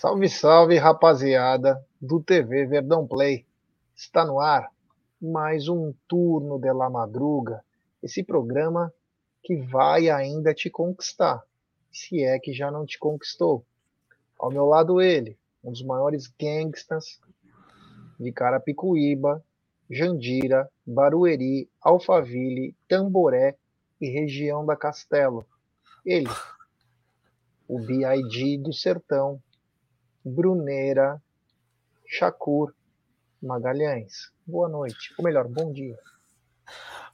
Salve, salve, rapaziada do TV Verdão Play. Está no ar mais um turno de la madruga, esse programa que vai ainda te conquistar, se é que já não te conquistou. Ao meu lado ele, um dos maiores gangsters de Carapicuíba, Jandira, Barueri, Alphaville, Tamboré e região da Castelo. Ele, o BID do Sertão, Bruneira, Chacur, Magalhães. Boa noite, ou melhor, bom dia.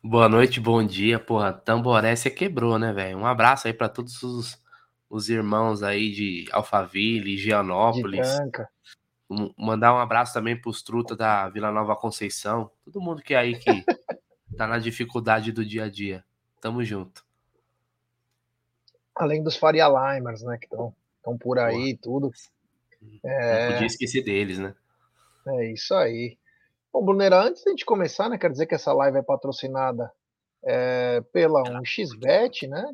Boa noite, bom dia. Porra, Tamboré você quebrou, né, velho? Um abraço aí para todos os, os irmãos aí de Alphaville, Gianópolis. De. Mandar um abraço também pros trutas da Vila Nova Conceição. Todo mundo que é aí que tá na dificuldade do dia a dia. Tamo junto. Além dos Faria Limers, né, que estão por aí e tudo. É... Não podia esquecer deles, né? É isso aí. Bom, Brunera, antes de a gente começar, né, quer dizer que essa live é patrocinada é, pela 1xBet, né?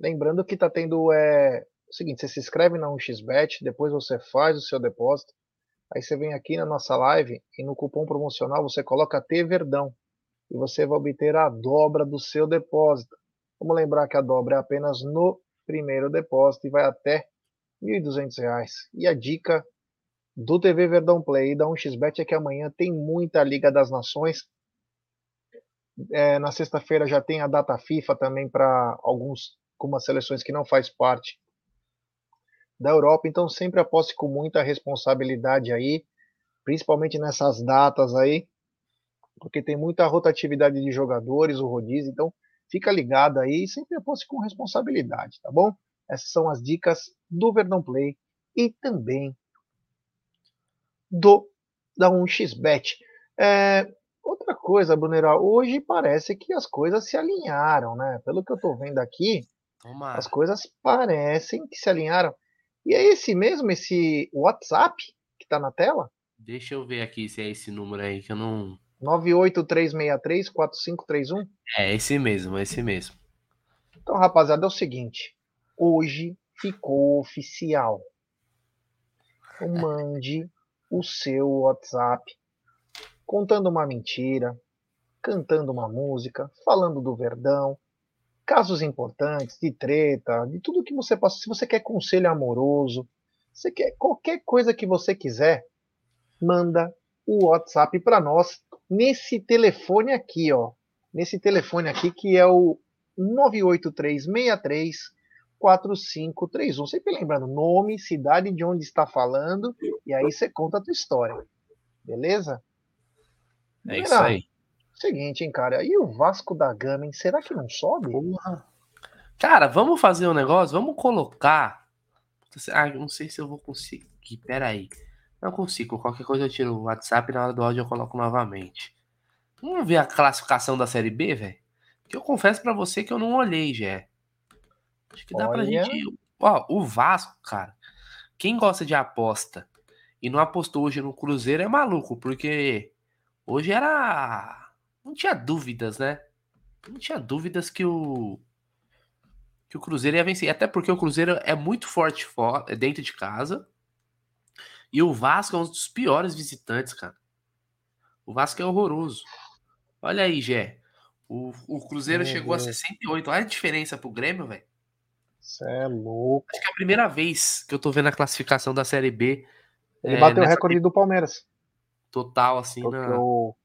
Lembrando que tá tendo é, o seguinte, você se inscreve na 1xBet, depois você faz o seu depósito, aí você vem aqui na nossa live e no cupom promocional você coloca T Verdão e você vai obter a dobra do seu depósito. Vamos lembrar que a dobra é apenas no primeiro depósito e vai até R$ 1.200. E a dica do TV Verdão Play e da 1xBet é que amanhã tem muita Liga das Nações. É, na sexta-feira já tem a data FIFA também para alguns algumas seleções que não faz parte da Europa, então sempre aposte com muita responsabilidade aí, principalmente nessas datas aí, porque tem muita rotatividade de jogadores, o rodízio, então fica ligado aí e sempre aposte com responsabilidade, tá bom? Essas são as dicas do Verdão Play e também do da 1xBet. É, outra coisa, Brunera, hoje parece que as coisas se alinharam, né? Pelo que eu estou vendo aqui, as coisas parecem que se alinharam. E é esse mesmo, esse WhatsApp que está na tela? Deixa eu ver aqui se é esse número aí que eu não. 983634531? É esse mesmo, é esse mesmo. Então, rapaziada, é o seguinte hoje ficou oficial. Então, mande o seu WhatsApp contando uma mentira, cantando uma música, falando do Verdão, casos importantes, de treta, de tudo que você passa. Se você quer conselho amoroso, você quer qualquer coisa que você quiser, manda o WhatsApp para nós nesse telefone aqui, ó. Nesse telefone aqui que é o 98363 4531. Sempre lembrando nome, cidade de onde está falando, e aí você conta a tua história. Beleza? É isso aí. Seguinte, hein, cara. E o Vasco da Gama, hein? Será que não sobe? Porra. Cara, vamos fazer um negócio? Vamos colocar. Ah, não sei se eu vou conseguir. Pera aí. Não consigo. Qualquer coisa eu tiro o WhatsApp e na hora do áudio eu coloco novamente. Vamos ver a classificação da Série B, velho? Porque eu confesso para você que eu não olhei, já. Acho que dá Olha... pra gente. Ó, o Vasco, cara. Quem gosta de aposta e não apostou hoje no Cruzeiro é maluco, porque hoje era. Não tinha dúvidas, né? Não tinha dúvidas que o. Que o Cruzeiro ia vencer. Até porque o Cruzeiro é muito forte é dentro de casa. E o Vasco é um dos piores visitantes, cara. O Vasco é horroroso. Olha aí, Gé. O, o Cruzeiro Meu chegou Deus. a 68. Olha a diferença pro Grêmio, velho. Você é louco. Acho que é a primeira vez que eu tô vendo a classificação da Série B. Ele é, bateu o recorde do Palmeiras. Total, assim. Na... O,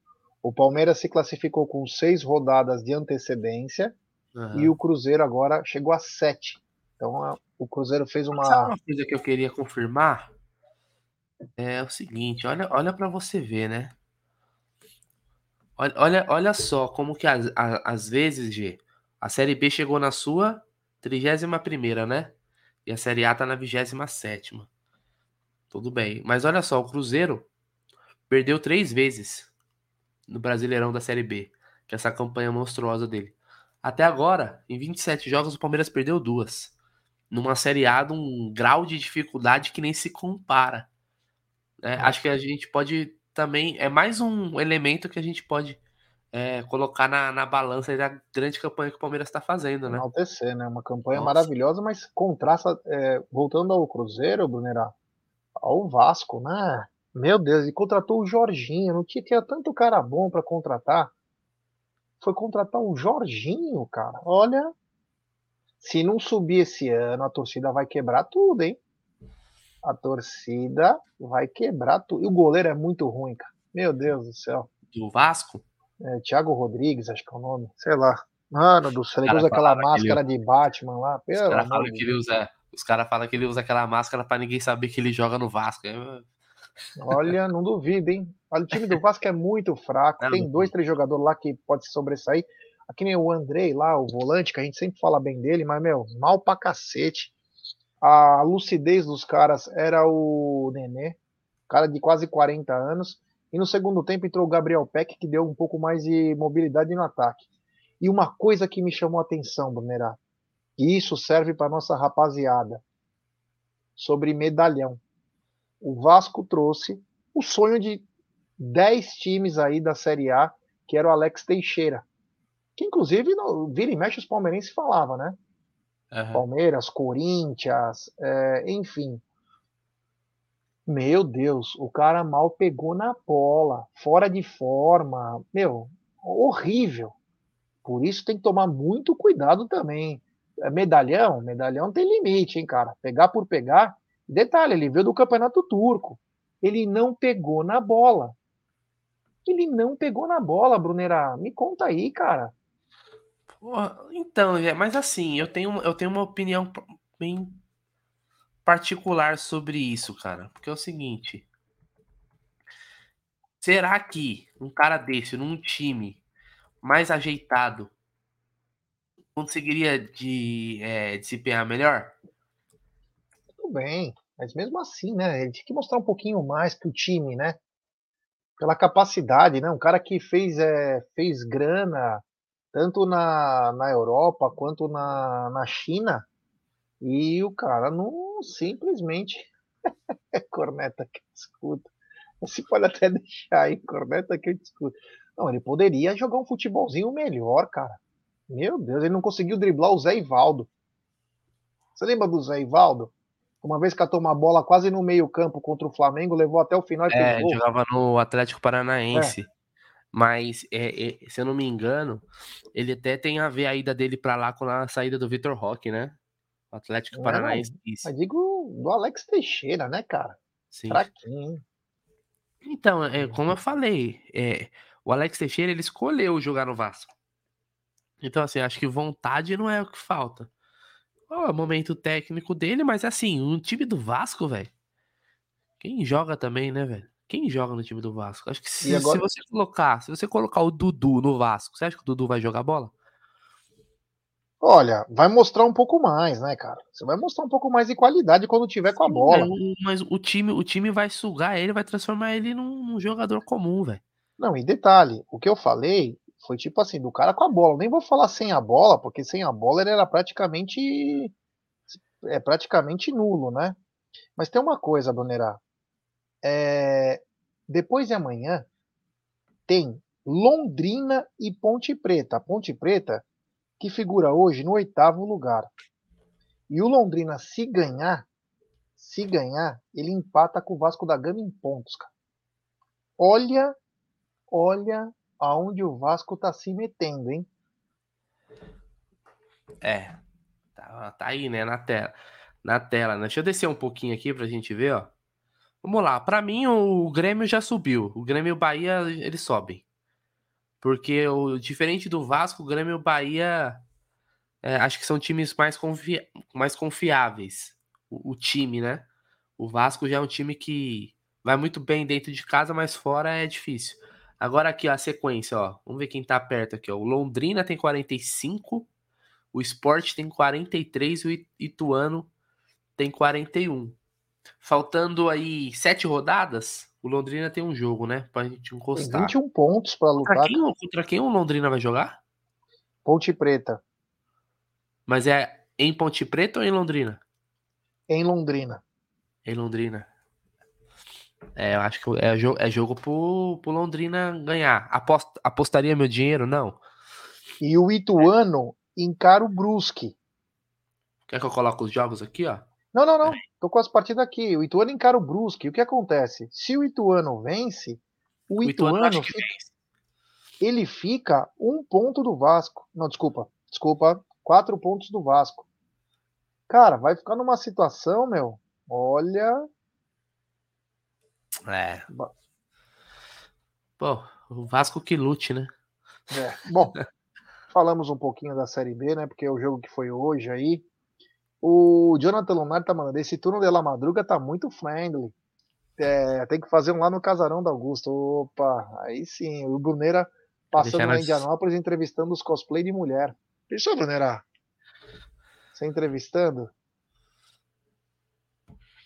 o Palmeiras se classificou com seis rodadas de antecedência uhum. e o Cruzeiro agora chegou a sete. Então a, o Cruzeiro fez uma. Sabe uma coisa que eu queria confirmar? É o seguinte, olha, olha para você ver, né? Olha, olha, olha só como que às, às vezes, G, a Série B chegou na sua 31 né? E a Série A tá na 27 Tudo bem. Mas olha só, o Cruzeiro perdeu três vezes no Brasileirão da Série B, que é essa campanha monstruosa dele. Até agora, em 27 jogos, o Palmeiras perdeu duas. Numa Série A de um grau de dificuldade que nem se compara. É, acho que a gente pode também. É mais um elemento que a gente pode é, colocar na, na balança da grande campanha que o Palmeiras está fazendo, né? Enaltecer, né? Uma campanha Nossa. maravilhosa, mas contrasta. É, voltando ao Cruzeiro, Brunerá, o Vasco, né? Meu Deus, ele contratou o Jorginho. Não tinha, tinha tanto cara bom para contratar. Foi contratar o Jorginho, cara. Olha, se não subir esse ano, a torcida vai quebrar tudo, hein? A torcida vai quebrar tudo. E o goleiro é muito ruim, cara. Meu Deus do céu. Do Vasco? É, Thiago Rodrigues, acho que é o nome. Sei lá. Mano do céu, ele usa aquela máscara ele... de Batman lá. Pelo os caras falam que ele usa. Os caras falam que ele usa aquela máscara para ninguém saber que ele joga no Vasco. Olha, não duvido, hein? Olha, o time do Vasco é muito fraco. Tem dois, três jogadores lá que pode se sobressair. Aqui nem o Andrei lá, o volante, que a gente sempre fala bem dele, mas, meu, mal pra cacete. A lucidez dos caras era o Nenê, cara de quase 40 anos. E no segundo tempo entrou o Gabriel Peck, que deu um pouco mais de mobilidade no ataque. E uma coisa que me chamou a atenção, Brunerá, e isso serve para nossa rapaziada, sobre medalhão. O Vasco trouxe o sonho de 10 times aí da Série A, que era o Alex Teixeira. Que inclusive no vira e mexe os palmeirenses falavam, né? Uhum. Palmeiras, Corinthians, é, enfim. Meu Deus, o cara mal pegou na bola, fora de forma, meu, horrível. Por isso tem que tomar muito cuidado também. É medalhão, medalhão tem limite, hein, cara? Pegar por pegar. Detalhe, ele veio do campeonato turco. Ele não pegou na bola. Ele não pegou na bola, Brunera. Me conta aí, cara. então, mas assim, eu tenho, eu tenho uma opinião bem particular sobre isso, cara. Porque é o seguinte. Será que um cara desse, num time mais ajeitado, conseguiria de, é, desempenhar melhor? Tudo bem, mas mesmo assim, né? Ele tinha que mostrar um pouquinho mais que o time, né? Pela capacidade, né? Um cara que fez, é, fez grana tanto na, na Europa quanto na, na China e o cara não simplesmente. corneta que eu escuto. Você pode até deixar aí, corneta que eu escuto. Não, ele poderia jogar um futebolzinho melhor, cara. Meu Deus, ele não conseguiu driblar o Zé Ivaldo. Você lembra do Zé Ivaldo? Uma vez catou uma bola quase no meio-campo contra o Flamengo, levou até o final e é, jogava no Atlético Paranaense. É. Mas, é, é, se eu não me engano, ele até tem a ver a ida dele para lá com a saída do Vitor Roque, né? O Atlético não, Paranaense. Eu digo do Alex Teixeira, né, cara? Sim. Fraquinho. Então, é, como eu falei, é, o Alex Teixeira ele escolheu jogar no Vasco. Então, assim, acho que vontade não é o que falta. Oh, é momento técnico dele, mas assim, um time do Vasco, velho. Quem joga também, né, velho? Quem joga no time do Vasco? Acho que se, agora... se, você colocar, se você colocar o Dudu no Vasco, você acha que o Dudu vai jogar bola? Olha, vai mostrar um pouco mais, né, cara? Você vai mostrar um pouco mais de qualidade quando tiver com a bola. Mas o time, o time vai sugar ele, vai transformar ele num, num jogador comum, velho. Não, e detalhe, o que eu falei foi tipo assim, do cara com a bola. Nem vou falar sem a bola, porque sem a bola ele era praticamente é praticamente nulo, né? Mas tem uma coisa, Brunerá. É, depois de amanhã tem Londrina e Ponte Preta. A Ponte Preta que figura hoje no oitavo lugar. E o Londrina, se ganhar, se ganhar, ele empata com o Vasco da Gama em pontos, cara. Olha olha aonde o Vasco tá se metendo, hein? É. Tá, tá aí, né, na tela. Na tela, né? Deixa eu descer um pouquinho aqui pra gente ver, ó. Vamos lá. Para mim, o Grêmio já subiu. O Grêmio e o Bahia, eles sobem. Porque, o, diferente do Vasco, o Grêmio e o Bahia, é, acho que são times mais, confia mais confiáveis. O, o, time, né? O Vasco já é um time que vai muito bem dentro de casa, mas fora é difícil. Agora aqui, ó, a sequência, ó. Vamos ver quem tá perto aqui, ó. O Londrina tem 45, o Sport tem 43 e o Ituano tem 41. Faltando aí sete rodadas, o Londrina tem um jogo, né? Pra gente encostar. Tem 21 pontos para lutar. Contra quem, contra quem o Londrina vai jogar? Ponte Preta. Mas é em Ponte Preta ou em Londrina? Em Londrina. Em Londrina. É, eu acho que é, jogo, é jogo pro, pro Londrina ganhar. Apost, apostaria meu dinheiro? Não. E o Ituano encara o Brusque. Quer que eu coloque os jogos aqui, ó? Não, não, não. Tô com as partidas aqui. O Ituano encara o Brusque. O que acontece? Se o Ituano vence, o, O Ituano, Ituano, fica- vence. ele fica um ponto do Vasco. Não, desculpa. Desculpa. Quatro pontos do Vasco. Cara, vai ficar numa situação, meu. Olha. É. Pô, o Vasco que lute, né? É, bom, falamos um pouquinho da Série B, né? Porque é o jogo que foi hoje aí. O Jonathan Lunari tá mandando, esse turno de La Madruga tá muito friendly. É, tem que fazer um lá no Casarão da Augusto. Opa, aí sim. O Bruneira passando Deixar lá em nós- Indianópolis entrevistando os cosplay de mulher. Pensou, Bruneira? Você entrevistando?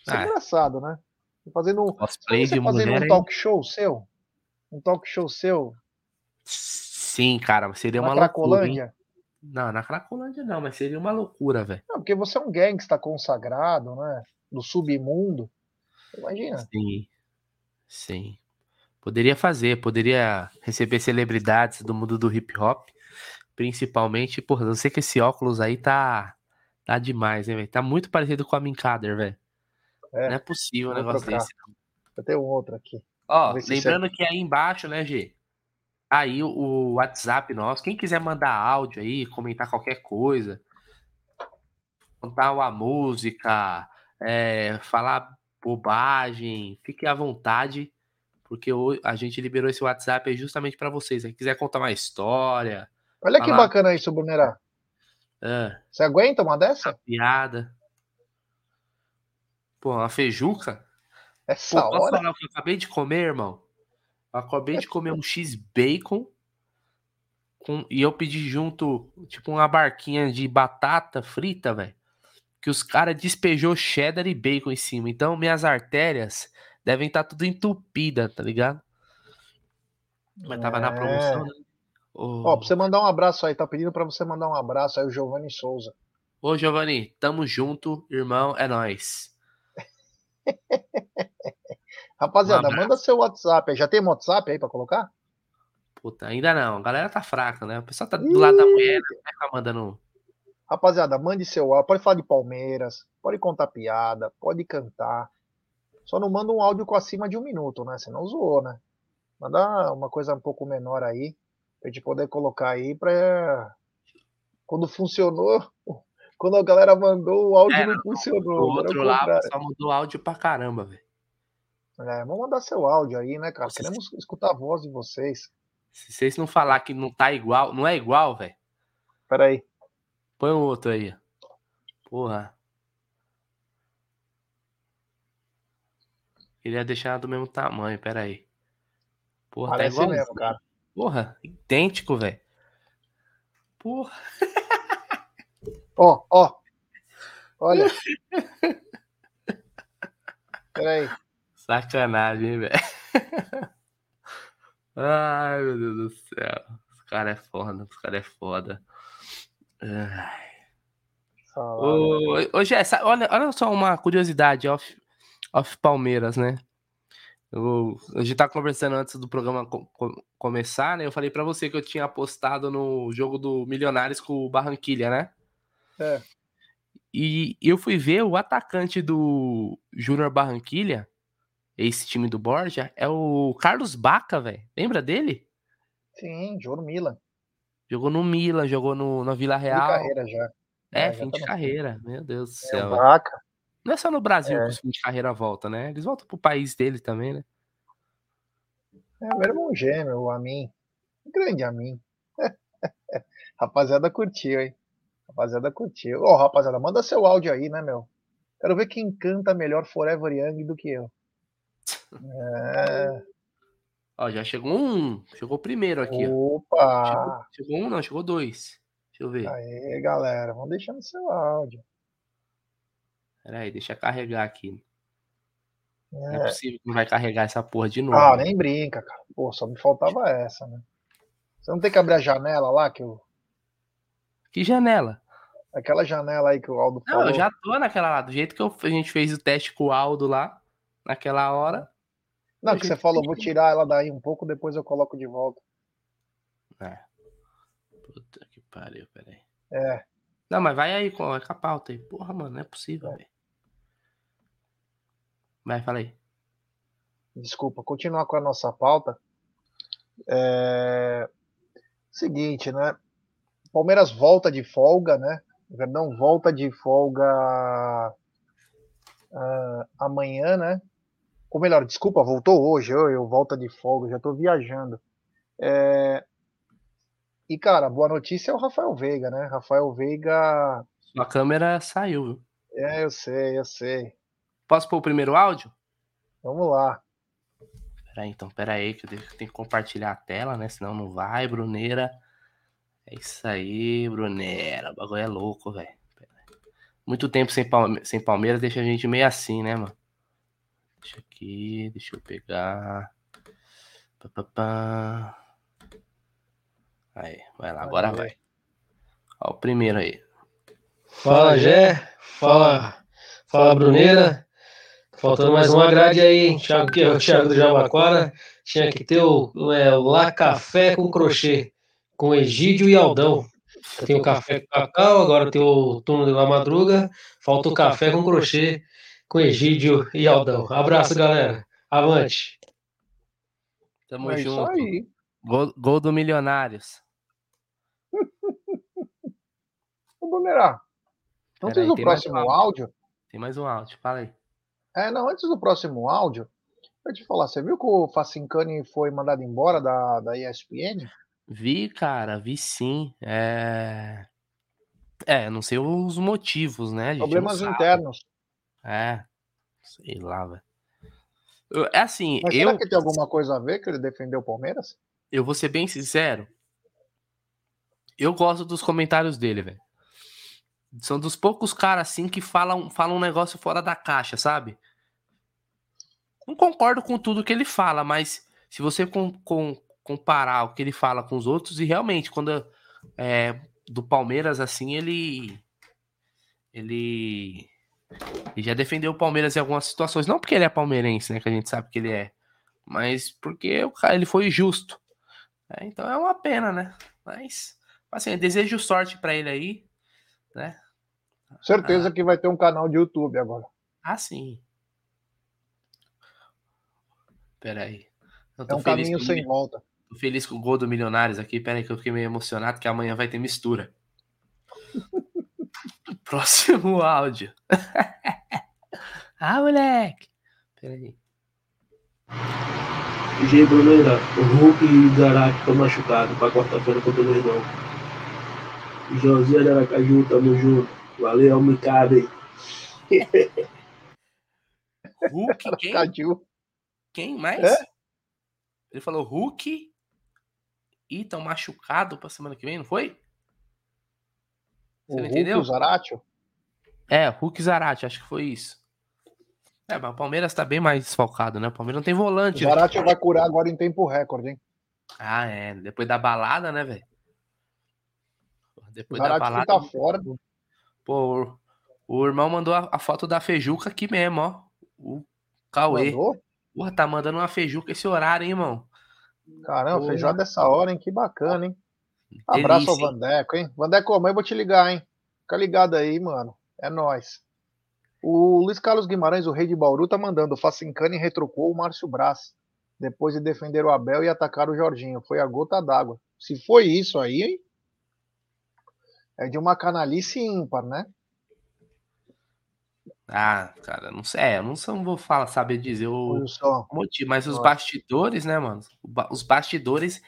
Isso é Ah. engraçado, né? Fazendo um, Cosplay de fazendo mulher. um aí. talk show seu? Um talk show seu? Sim, cara, seria na uma loucura. Cracolândia? Não, na Cracolândia não, mas seria uma loucura, velho. Não, porque você é um gangsta consagrado, né? Do submundo. Imagina. Sim. Sim. Poderia fazer, poderia receber celebridades do mundo do hip hop. Principalmente, porra, eu sei que esse óculos aí tá. Tá demais, hein, velho? Tá muito parecido com a Minkader, velho. É, Não é possível um negócio trocar. desse. não. Eu tenho outro aqui. Ó, lembrando que aí embaixo, né, G? Aí o, WhatsApp nosso, quem quiser mandar áudio aí, comentar qualquer coisa, contar uma música, é, falar bobagem, fique à vontade, porque a gente liberou esse WhatsApp justamente pra vocês. Se quiser contar uma história, Olha que Vai lá. bacana isso, Brunerá. ah, Você aguenta uma dessa? piada. Pô, uma feijuca. Pô, Essa posso hora? falar o que eu acabei de comer, irmão? Acabei de comer um X-Bacon com... e eu pedi junto, tipo, uma barquinha de batata frita, velho. Que os caras despejou cheddar e bacon em cima. Então, minhas artérias devem estar tudo entupida, tá ligado? Mas tava na É. promoção, né? Ô, Ó, pra você mandar um abraço aí, tá pedindo pra você mandar um abraço aí, o Giovanni Souza. Ô, Giovanni, tamo junto, irmão, é nóis. Rapaziada, Um manda seu WhatsApp. Já tem um WhatsApp aí pra colocar? Puta, ainda não. A galera tá fraca, né? O pessoal tá do lado da mulher, né? Ficar mandando. Rapaziada, mande seu áudio. Pode falar de Palmeiras, pode contar piada, pode cantar. Só não manda um áudio com acima de um minuto, né? Senão zoou, né? Manda uma coisa um pouco menor aí, pra gente poder colocar aí pra. Quando funcionou, quando a galera mandou, o áudio É, não funcionou. É outro o lá, o contrário. pessoal mudou áudio pra caramba, velho. É, vamos mandar seu áudio aí, né, cara? Vocês- Queremos escutar a voz de vocês. Se vocês não falar que não tá igual, não é igual, velho. Pera aí. Põe o outro aí. Porra. Queria deixar do mesmo tamanho, pera aí. Porra, tá Parece igual. mesmo, cara. Porra, idêntico, velho. Porra. Ó, ó. Olha. Pera aí. Sacanagem, hein, velho. Ai, meu Deus do céu. Os caras é foda, os caras é foda. Ai. Ô, ô Gé, olha, olha só uma curiosidade off, off Palmeiras, né? Eu, a gente tá conversando antes do programa co- co- começar, né? Eu falei pra você que eu tinha apostado no jogo do Milionários com o Barranquilha, né? É. E eu fui ver o atacante do Júnior Barranquilha, esse time do Borja, é o Carlos Baca, velho. Lembra dele? Sim, Juro Milan. Jogou no Milan, jogou no, na Vila De Real. carreira já. É, É, já fim tá de no- carreira. Meu Deus do É céu. o velho. Vaca. Não é só no Brasil É. que os fins de carreira voltam, né? Eles voltam pro país dele também, né? É meu irmão gêmeo, o Amin. Grande Amin. rapaziada curtiu, hein? Rapaziada curtiu. Ó, rapaziada, manda seu áudio aí, né, meu? Quero ver quem canta melhor Forever Young do que eu. É. Ó, já chegou um. Chegou o primeiro aqui, ó. Chegou, Opa! chegou um, não, chegou dois. Deixa eu ver. Aê, galera, vamos deixando seu áudio. Pera aí, deixa eu carregar aqui. Não é É. possível que não vai carregar essa porra de novo. Ah, né? nem brinca, cara. Pô, só me faltava essa, né? Você não tem que abrir a janela lá, que eu... Que janela? aquela janela aí que o Aldo Não, falou. eu já tô naquela lá. Do jeito que eu- a gente fez o teste com o Aldo lá, naquela hora. Não, que você falou, vou tirar ela daí um pouco, depois eu coloco de volta. É. Puta que pariu, peraí. É, Não, mas vai aí com, a pauta aí. Porra, mano, não é possível, velho. Vai, fala aí. Desculpa, continuar com a nossa pauta. É... Seguinte, né? Palmeiras volta de folga, né? Verdão volta de folga uh, amanhã, né? Ou melhor, desculpa, voltou hoje. Eu, eu volta de folga, já tô viajando. É... E, cara, boa notícia é o Rafael Veiga, né? Rafael Veiga. Sua câmera saiu, viu? É, eu sei, eu sei. Posso pôr o primeiro áudio? Vamos lá. Peraí, então, peraí, que eu tenho que compartilhar a tela, né? Senão não vai, Bruneira. É isso aí, Bruneira. O bagulho é louco, velho. Muito tempo sem, Palme sem Palmeiras deixa a gente meio assim, né, mano? Deixa aqui, deixa eu pegar. Pá, pá, pá. Aí, vai lá, agora vai. Ó, o primeiro aí. Fala, Gé. Fala, fala, Bruneira. Faltando mais uma grade aí, Thiago, que é o Thiago do Jabaquara. Tinha que ter o, é, o Lá Café com crochê, com Egídio e Aldão. Tem o café com cacau, agora tem o turno de La Madruga. Falta o café com crochê, com Egídio e Aldão. Abraço, galera. Avante. Tamo é junto. Gol, gol do Milionários. Vamos Brunerá, antes do próximo um áudio, áudio. Tem mais um áudio, fala aí. É, não, antes do próximo áudio, eu te falar, você viu que o Facincani foi mandado embora da, da ESPN? Vi, cara, vi sim. É. É, não sei os motivos, né? Problemas internos. É, sei lá, velho. É assim, Mas eu. Será que tem alguma coisa a ver que ele defendeu o Palmeiras? Eu vou ser bem sincero. Eu gosto dos comentários dele, velho. São dos poucos caras assim que falam, falam um negócio fora da caixa, sabe? Não concordo com tudo que ele fala, mas se você com, com, comparar o que ele fala com os outros, e realmente, quando é, do Palmeiras, assim, ele. Ele. Ele já defendeu o Palmeiras em algumas situações. Não porque ele é palmeirense, né? Que a gente sabe que ele é. Mas porque o cara, ele foi justo. É, então é uma pena, né? Mas, assim, desejo sorte para ele aí né? Certeza ah. que vai ter um canal de YouTube agora. Ah, sim. Peraí. É um caminho sem volta. Tô feliz com o gol do Milionários aqui. Peraí que eu fiquei meio emocionado que amanhã vai ter mistura. Próximo áudio. ah, moleque. Peraí. G. Bruneira, o Hulk e o Zarate estão machucados para quarta-feira contra o Verdão. Josinha de Aracaju, tamo junto. Valeu, Micado aí. Hulk, quem? Aracaju. Quem mais? É? Ele falou Hulk e tão machucado pra semana que vem, não foi? Você o não Hulk entendeu? Zaratio? É, Hulk Zarate, acho que foi isso. É, mas o Palmeiras tá bem mais desfalcado, né? O Palmeiras não tem volante. O Zarate vai curar agora em tempo recorde, hein? Ah, é. Depois da balada, né, velho? Depois da balada. Tá fora. Pô, o irmão mandou a, a, foto da feijuca aqui mesmo, ó. O Cauê. Mandou? Porra, tá mandando uma feijuca esse horário, hein, irmão? Caramba, feijoada dessa hora, hein? Que bacana, hein? Abraço Delícia, ao Vandeco, hein? Vandeco, amanhã eu vou te ligar, hein? Fica ligado aí, mano. É nós. O Luiz Carlos Guimarães, o rei de Bauru, tá mandando. O Facincani retrucou o Márcio Braz. Depois de defender o Abel e atacar o Jorginho. Foi a gota d'água. Se foi isso aí, hein? é de uma canalice ímpar, né? Ah, cara, não sei, é, eu não, não vou falar, saber dizer o motivo, mas os bastidores, né, mano? Os bastidores,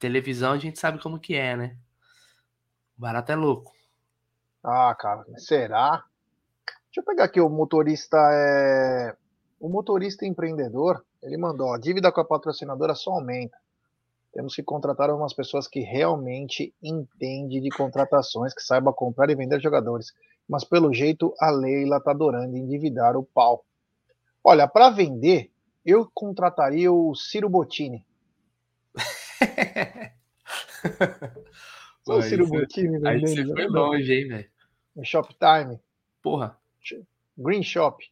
televisão, a gente sabe como que é, né? O barato é louco. Ah, cara, será? Deixa eu pegar aqui o motorista é o motorista empreendedor, ele mandou, a dívida com a patrocinadora só aumenta. Temos que contratar algumas pessoas que realmente entendem de contratações, que saiba comprar e vender jogadores. Mas pelo jeito a Leila está adorando endividar o pau. Olha, para vender, eu contrataria o Ciro Bottini. Só o Ciro Bottini vendendo. Aí você foi longe, hein, velho? No Shoptime. Porra. Green Shop.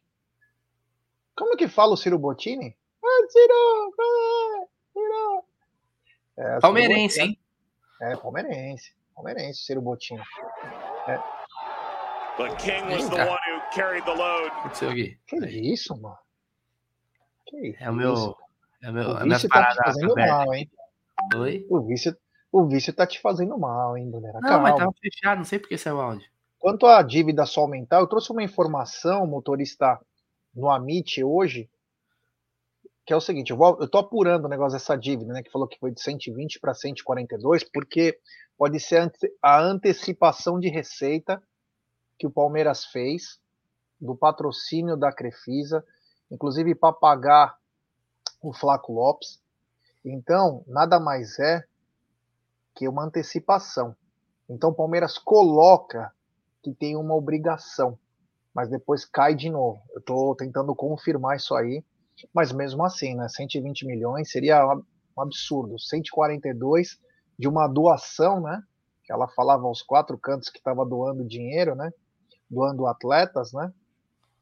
Como que fala o Ciro Bottini? Ah, Ciro! Ah, Ciro! É, palmeirense, hein? É, palmeirense. Palmeirense, Ciro Botinho. É. But King was the one who carried the load. Que isso, mano? Que é o meu. É o meu. O a minha tá te parada fazendo aberta. mal, hein? Oi? O vício, o vício tá te fazendo mal, hein, Brunera? Não, mas Calma. tava fechado, não sei por que saiu áudio. Quanto à dívida só aumentar, eu trouxe uma informação, motorista, no Amit hoje, que é o seguinte, eu, vou, eu tô apurando o negócio dessa dívida, né, que falou que foi de 120 para 142, porque pode ser a antecipação de receita que o Palmeiras fez do patrocínio da Crefisa, inclusive para pagar o Flaco Lopes. Então, nada mais é que uma antecipação. Então, o Palmeiras coloca que tem uma obrigação, mas depois cai de novo. Eu estou tentando confirmar isso aí, mas mesmo assim, né? 120 milhões seria um absurdo. 142 de uma doação, né? Que ela falava aos quatro cantos que estava doando dinheiro, né? Doando atletas, né?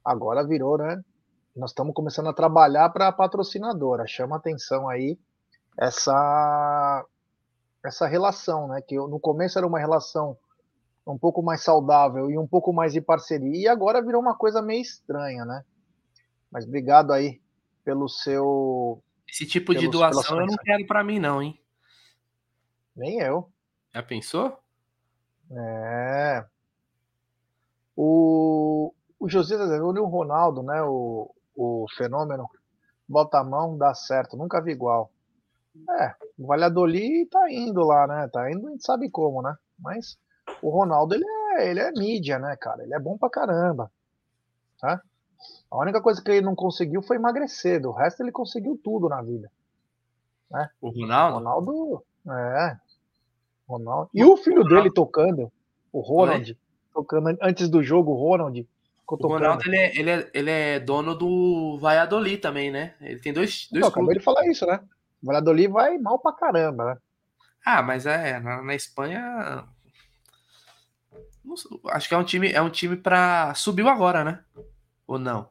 Agora virou, né? Nós estamos começando a trabalhar para a patrocinadora. Chama atenção aí essa essa relação, né? Que eu- no começo era uma relação um pouco mais saudável e um pouco mais de parceria, e agora virou uma coisa meio estranha, né? Mas obrigado aí pelo seu. Esse tipo de Pelos- doação eu não quero pra mim, não, hein? Nem eu. Já pensou? É. O, o José Azevedo e o Ronaldo, né? O, o fenômeno, bota a mão, dá certo, nunca vi igual. É, o Valladolid tá indo lá, né? Tá indo, a gente sabe como, né? Mas o Ronaldo, ele é, ele é mídia, né, cara? Ele é bom pra caramba. Tá? A única coisa que ele não conseguiu foi emagrecer, do resto ele conseguiu tudo na vida. O O Ronaldo? Ronaldo, é. Ronaldo. E o filho dele tocando, o Ronald, tocando an- antes do jogo, o Ronald O. Ronaldo, ele é, ele, é, ele é dono do Valladolid também, né? Ele tem dois, dois Não, acabei clubes. de falar isso, né? O Valladolid vai mal pra caramba, né? Ah, mas é, na, na Espanha... acho que é um time, é um time pra... Subiu agora, né? Ou não?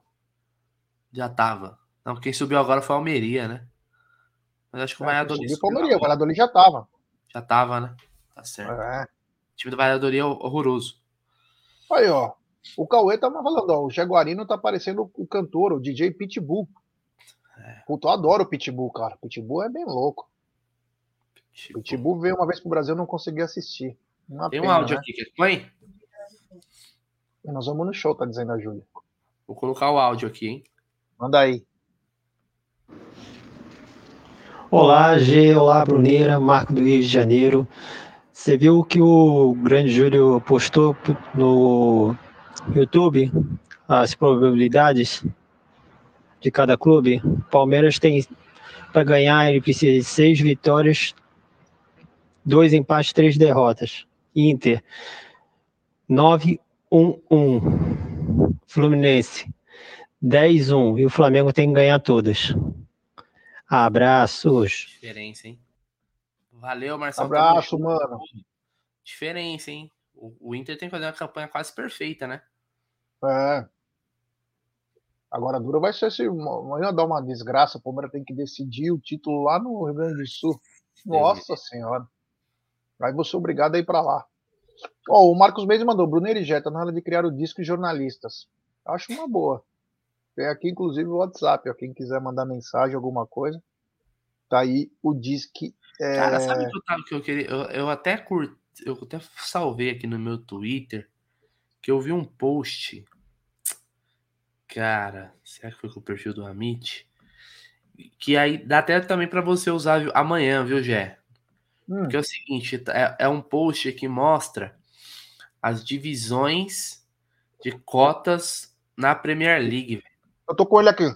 Já tava. Não, quem subiu agora foi a Almeria, né? Mas acho que o É, Valladolid subiu subiu pra Almeria, o. Valladolid já tava. Já tava, né? Tá certo. É. O time do Valladolid é horroroso. Aí, ó. O Cauê tá falando, ó. O Jaguarino tá parecendo o cantor, o DJ Pitbull. É. Puta, eu adoro o Pitbull, cara. Pitbull é bem louco. Tipo, Pitbull veio uma vez pro Brasil e não consegui assistir. Uma tem um pena, áudio né? aqui que põe? Nós vamos no show, tá dizendo a Júlia. Vou colocar o áudio aqui, hein? Manda aí. Olá, G, olá, Bruneira, Marco do Rio de Janeiro. Você viu que o grande Júlio postou no YouTube as probabilidades de cada clube? Palmeiras tem para ganhar, ele precisa de seis vitórias, dois empates, três derrotas. Inter 9-1-1. Fluminense 10-1 e o Flamengo tem que ganhar todas. Abraços. Diferença, hein? Valeu, Marcelo. Abraço, mano. Diferença, hein? O, o Inter tem que fazer uma campanha quase perfeita, né? É. Agora dura vai ser se amanhã dá uma desgraça, o Palmeiras tem que decidir o título lá no Rio Grande do Sul. Nossa senhora. Aí ser obrigado a ir pra lá. Ó, o Marcos Mendes mandou, Bruno Erigeta, na hora de criar o disco de jornalistas. Acho uma boa. Tem aqui, inclusive, o WhatsApp, ó, quem quiser mandar mensagem, alguma coisa. Tá aí o disque. É... Cara, sabe o que eu, tava, que eu queria? Eu, eu até curti, eu até salvei aqui no meu Twitter que eu vi um post. Cara, será que foi com o perfil do Amit? Que aí dá até também pra você usar amanhã, viu, Gé? Hum, Porque é o seguinte, é, é um post que mostra as divisões de cotas na Premier League. eu tô com ele aqui.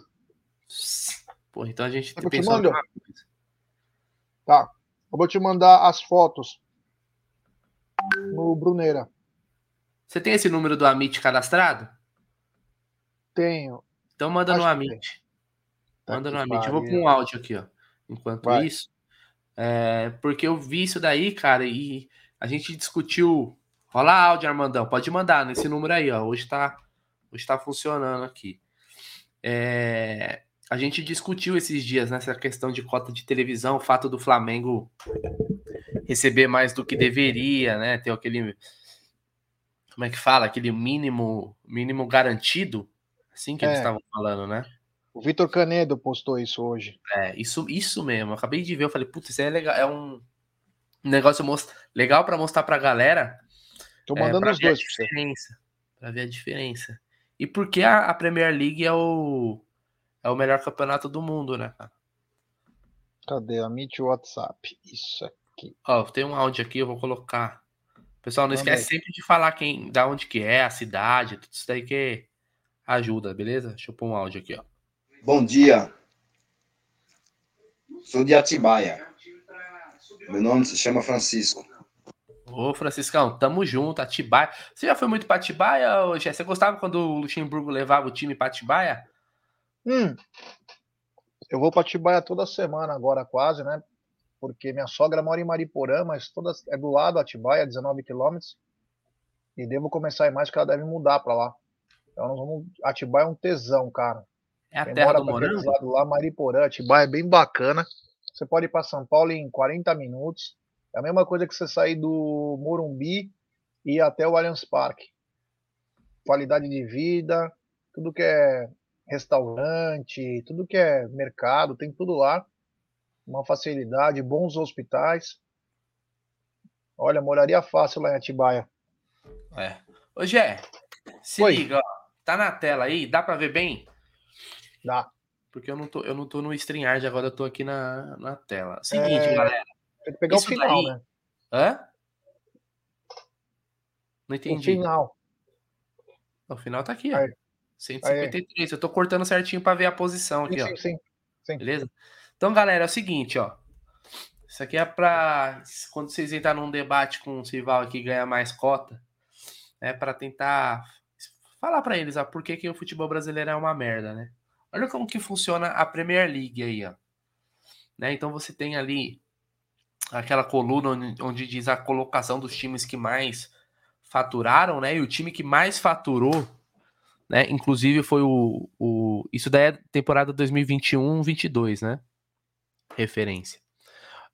Pô, então a gente Eu te pensou mando. numa coisa. Tá. Eu vou te mandar as fotos no Bruneira. Você tem esse número do Amit cadastrado? Tenho. Então manda Acho no Amit. Tá Manda no Amit. Eu vou pôr um áudio aqui, ó. Enquanto Vai. isso. É, porque eu vi isso daí, cara, e a gente discutiu. Rola áudio, Armandão. Pode mandar nesse número aí, ó. Hoje tá, hoje tá funcionando aqui. É, a gente discutiu esses dias nessa questão de cota de televisão, o fato do Flamengo receber mais do que deveria, né? Ter aquele como é que fala? Aquele mínimo, mínimo garantido, assim que é. eles estavam falando, né? O Vitor Canedo postou isso hoje. É, isso, isso mesmo. Eu acabei de ver, eu falei, putz, isso é legal, é um negócio most... legal para mostrar pra galera. Tô mandando é, os dois pra diferença, pra ver a diferença. E porque a, a, Premier League é o é o melhor campeonato do mundo, né, cara? Cadê a Meet WhatsApp? Isso aqui. Ó, tem um áudio aqui, eu vou colocar. Pessoal, não esquece sempre de falar quem, da onde que é, a cidade, tudo isso daí que ajuda, beleza? Deixa eu pôr um áudio aqui, ó. Bom dia. Sou de Atibaia. Meu nome se chama Francisco. Ô, Franciscão, tamo junto, Atibaia. Você já foi muito pra Atibaia, ou Você gostava quando o Luxemburgo levava o time pra Atibaia? Hum, eu vou pra Atibaia toda semana agora, quase, né? Porque minha sogra mora em Mariporã, mas toda, é do lado Atibaia, 19 quilômetros. E devo começar a ir mais, porque ela deve mudar pra lá. Então nós vamos. Atibaia é um tesão, cara. É a Quem terra do morango? lado lá, Mariporã, Atibaia é bem bacana. Você pode ir para São Paulo em 40 minutos. É a mesma coisa que você sair do Morumbi e ir até o Allianz Parque. Qualidade de vida, tudo que é restaurante, tudo que é mercado, tem tudo lá. Uma facilidade, bons hospitais. Olha, moraria fácil lá em Atibaia. É. Ô, Gé, se Oi. liga, ó. Tá na tela aí, dá para ver bem? Dá. Porque eu não tô, eu não tô no StreamYard, agora eu tô aqui na, na tela. Seguinte, é... galera. Tem que pegar o final, daí... né? Hã? Não entendi. O final. O final tá aqui, ó. Aí. 153. Aí. Eu tô cortando certinho para ver a posição aqui, sim, ó. Sim, sim, sim. Beleza? Então, galera, é o seguinte, ó. Isso aqui é para quando vocês entrarem num debate com o Cival aqui ganhar mais cota, é para tentar falar para eles, ó, por que, que o futebol brasileiro é uma merda, né? Olha como que funciona a Premier League aí, ó. Né? Então você tem ali aquela coluna onde, onde diz a colocação dos times que mais faturaram, né? E o time que mais faturou, né? Inclusive foi o, o isso daí é temporada 2021-22, né? Referência.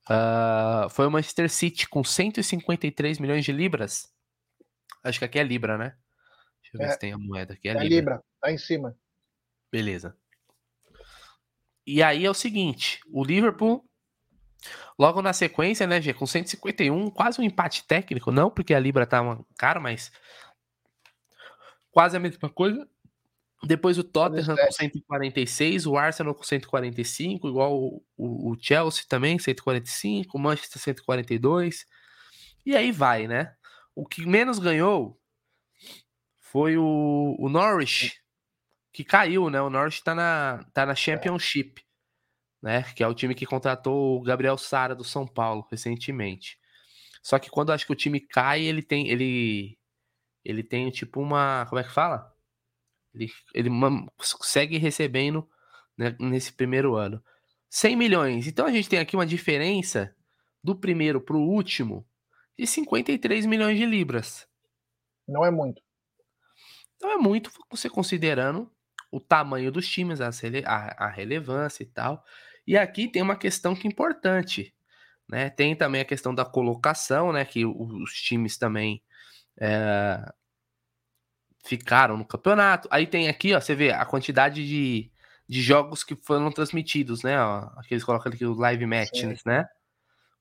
Uh, foi o Manchester City com 153 milhões de libras. Acho que aqui é libra, né? Deixa eu ver é, se tem a moeda aqui. É, é libra. libra, tá em cima. Beleza. E aí é o seguinte, o Liverpool Logo na sequência, né, Gê, com 151, quase um empate técnico, não porque a Libra tá cara, mas quase a mesma coisa. Depois o Tottenham com 146, o Arsenal com 145, igual o, o, o Chelsea também, 145, o Manchester 142. E aí vai, né? O que menos ganhou foi o, o Norwich, que caiu, né? O Norwich tá na, tá na Championship, né? Que é o time que contratou o Gabriel Sara do São Paulo recentemente. Só que quando acho que o time cai, ele tem ele ele tem tipo uma, como é que fala? Ele, ele segue recebendo né, nesse primeiro ano 100 milhões. Então a gente tem aqui uma diferença do primeiro para o último de 53 milhões de libras. Não é muito. Não é muito, você considerando o tamanho dos times, a, a, a relevância e tal. E aqui tem uma questão que é importante, né? Tem também a questão da colocação, né? Que os times também é, ficaram no campeonato. Aí tem aqui, ó, você vê a quantidade de, de jogos que foram transmitidos, né? Ó, aqui eles colocam aqui os live matches, né?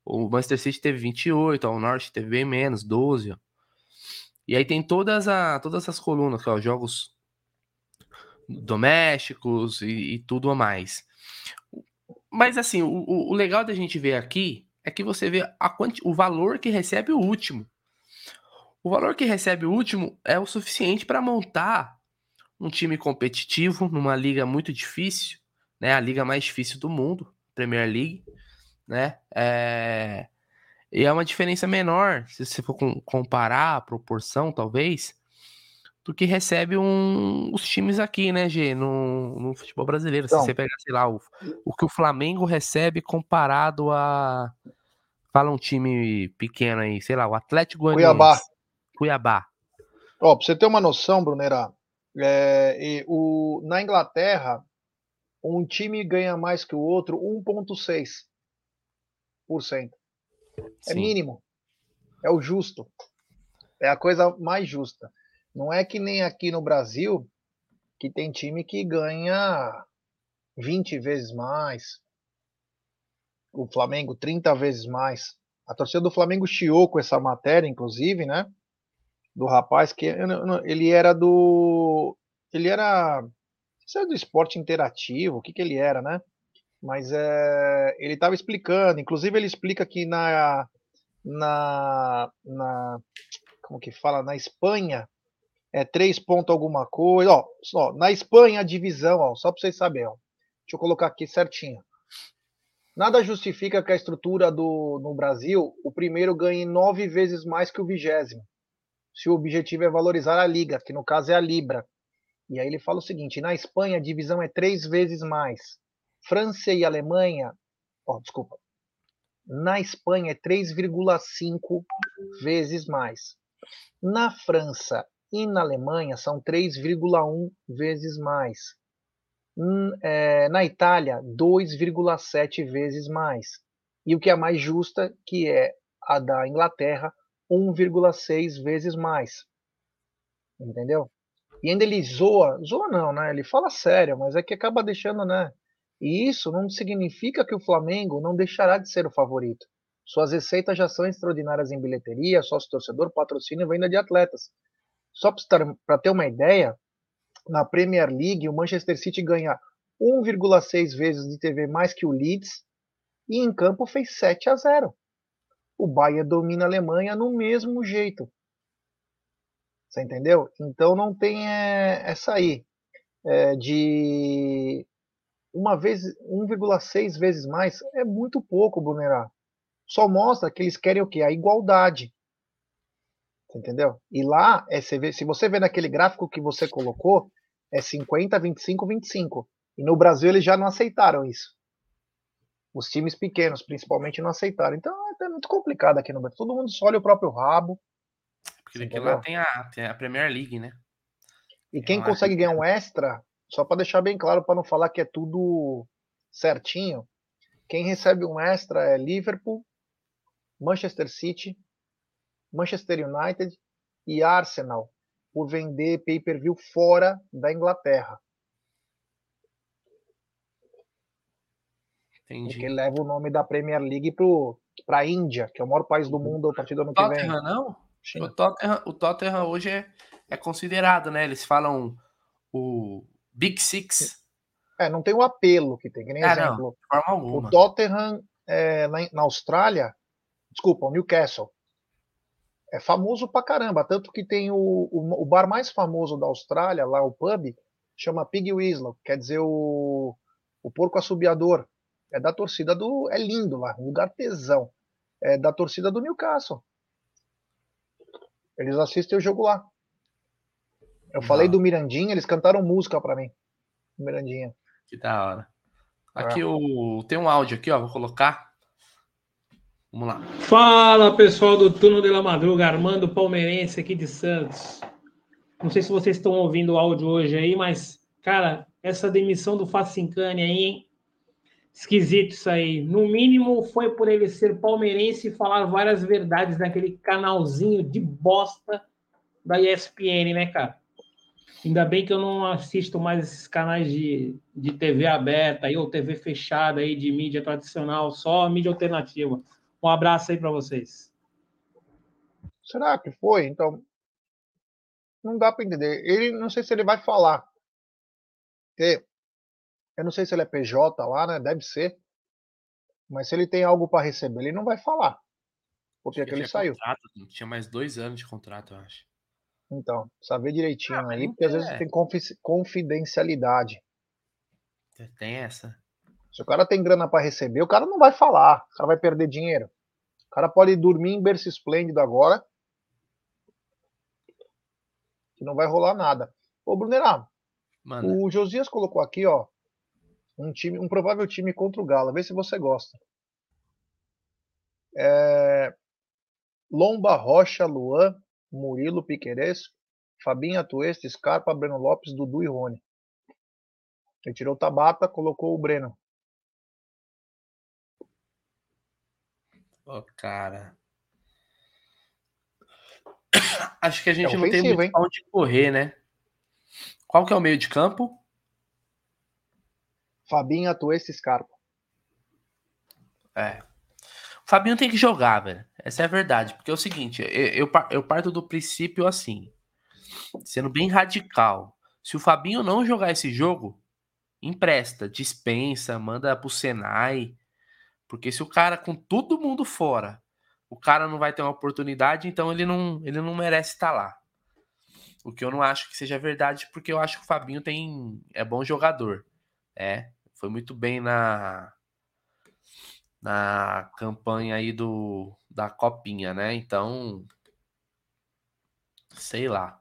O Manchester City teve 28, ó, o Norte teve bem menos, 12, ó. E aí tem todas, a, todas as colunas, ó, jogos domésticos e, e tudo a mais. Mas assim, o, o, legal da gente ver aqui é que você vê a quanti, o valor que recebe o último. O valor que recebe o último é o suficiente para montar um time competitivo numa liga muito difícil, né? A liga mais difícil do mundo, Premier League, né? É... E é uma diferença menor, se você for comparar a proporção, talvez, do que recebe um, os times aqui, né, G, no, no futebol brasileiro. Então, se você pegar, sei lá, o, o que o Flamengo recebe comparado a. Fala um time pequeno aí, sei lá, o Atlético Goianiense. Cuiabá. Cuiabá. Ó, pra você ter uma noção, Brunera, é, o, na Inglaterra, um time ganha mais que o outro 1,6%. É Sim. mínimo. É o justo. É a coisa mais justa. Não é que nem aqui no Brasil, que tem time que ganha 20 vezes mais. O Flamengo 30 vezes mais. A torcida do Flamengo chiou com essa matéria, inclusive, né? Do rapaz que ele era do. Ele era. Isso é do esporte interativo, o que, que ele era, né? Mas é, ele estava explicando, inclusive ele explica que na, na, na. Como que fala? Na Espanha, é três pontos alguma coisa. Ó, ó, na Espanha, a divisão, ó, só para vocês saberem, ó, deixa eu colocar aqui certinho. Nada justifica que a estrutura do no Brasil, o primeiro ganhe nove vezes mais que o vigésimo. Se o objetivo é valorizar a liga, que no caso é a Libra. E aí ele fala o seguinte: na Espanha a divisão é três vezes mais. França e Alemanha, ó, desculpa. Na Espanha é 3,5 vezes mais. Na França e na Alemanha são 3,1 vezes mais. Hum, é, na Itália, 2,7 vezes mais. E o que é mais justa, que é a da Inglaterra, 1,6 vezes mais. Entendeu? E ainda ele zoa, zoa não, né? Ele fala sério, mas é que acaba deixando, né? E isso não significa que o Flamengo não deixará de ser o favorito. Suas receitas já são extraordinárias em bilheteria, sócio torcedor, patrocínio e venda de atletas. Só para ter uma ideia, na Premier League, o Manchester City ganha 1,6 vezes de TV mais que o Leeds e em campo fez 7 a 0. O Bayern domina a Alemanha no mesmo jeito. Você entendeu? Então não tem é, essa aí é, de uma vez 1,6 vezes mais é muito pouco, Brunerá. Só mostra que eles querem o quê? A igualdade. Entendeu? E lá, é, você vê, se você vê naquele gráfico que você colocou, é 50, 25, 25. E no Brasil eles já não aceitaram isso. Os times pequenos, principalmente, não aceitaram. Então é muito complicado aqui no Brasil. Todo mundo só olha o próprio rabo. Porque aqui lá tem a, tem a Premier League, né? E quem consegue ganhar um extra, só para deixar bem claro, para não falar que é tudo certinho, quem recebe um extra é Liverpool, Manchester City, Manchester United e Arsenal por vender pay-per-view fora da Inglaterra. Entendi. Porque leva o nome da Premier League para a Índia, que é o maior país do mundo a partir do ano que vem. Não? O Tottenham, o Tottenham hoje é, é considerado, né? Eles falam o Big Six. É, não tem o apelo que tem, que nem ah, exemplo. Não, o Tottenham é, na, na Austrália, desculpa, o Newcastle é famoso pra caramba. Tanto que tem o, o, o, bar mais famoso da Austrália, lá o pub, chama Pig Whistle, quer dizer o, o porco assobiador. É da torcida do. É lindo lá, um lugar tesão. É da torcida do Newcastle. Eles assistem o jogo lá. Eu Não. falei do Mirandinha, eles cantaram música para mim. Mirandinha. Que da hora. Aqui é. o... tem um áudio aqui, ó, vou colocar. Vamos lá. Fala pessoal do Turno de la Madruga, Armando Palmeirense aqui de Santos. Não sei se vocês estão ouvindo o áudio hoje aí, mas, cara, essa demissão do Facincani aí, hein? Esquisito isso aí. No mínimo foi por ele ser palmeirense e falar várias verdades naquele canalzinho de bosta da ESPN, né, cara? Ainda bem que eu não assisto mais esses canais de, de TV aberta aí, ou TV fechada aí de mídia tradicional, só mídia alternativa. Um abraço aí para vocês. Será que foi? Então, não dá para entender. Ele, não sei se ele vai falar. Porque eu não sei se ele é PJ lá, né? Deve ser. Mas se ele tem algo para receber, ele não vai falar. Porque é que ele saiu. Contrato, tinha mais dois anos de contrato, eu acho. Então, saber direitinho ah, aí, porque às vezes tem confidencialidade. Tem essa. Se o cara tem grana para receber, o cara não vai falar. O cara vai perder dinheiro. O cara pode dormir em berço esplêndido agora. Que não vai rolar nada. Ô, Brunerá, o Josias colocou aqui, ó, um time, um provável time contra o Galo. Vê se você gosta. É... Lomba, Rocha, Luan, Murilo, Piqueires, Fabinho Atuesta, Scarpa, Breno Lopes, Dudu e Rony. Ele tirou o Tabata, colocou o Breno. Ô, oh, cara. Acho que a gente É não tem muito hein? onde correr, né? Qual que é o meio de campo? Fabinho, Atuesta e Scarpa. É. O Fabinho tem que jogar, velho. Essa é a verdade. Porque é o seguinte, eu, eu, par- eu parto do princípio assim, sendo bem radical. Se o Fabinho não jogar esse jogo, empresta, dispensa, manda pro Senai. Porque se o cara, com todo mundo fora, o cara não vai ter uma oportunidade, então ele não, ele não merece estar lá. O que eu não acho que seja verdade, porque eu acho que o Fabinho tem é bom jogador. É, foi muito bem na na campanha aí do da copinha, né? Então, sei lá.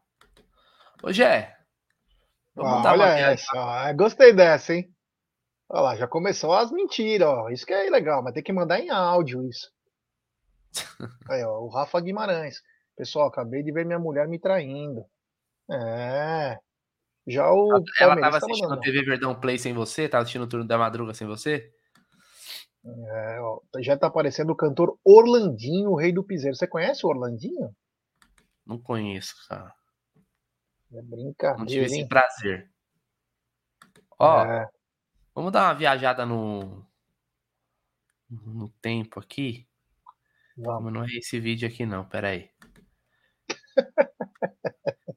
Ô, Gé, Ah, olha essa. Gostei dessa, hein? Olha lá, já começou as mentiras, ó. Isso que é legal, mas tem que mandar em áudio isso. Aí, ó, o Rafa Guimarães. Pessoal, acabei de ver minha mulher me traindo. É. Já o Ela Palmeiras tava tá assistindo mandando. TV Verdão Play sem você? Tava assistindo o turno da madruga sem você? É, ó, já tá aparecendo o cantor Orlandinho, o rei do piseiro. Você conhece o Orlandinho? Não conheço, cara. É Não tive brincadeira, esse hein? prazer. Ó, É, vamos dar uma viajada no no tempo aqui. vamos. Mas não é esse vídeo aqui não, peraí.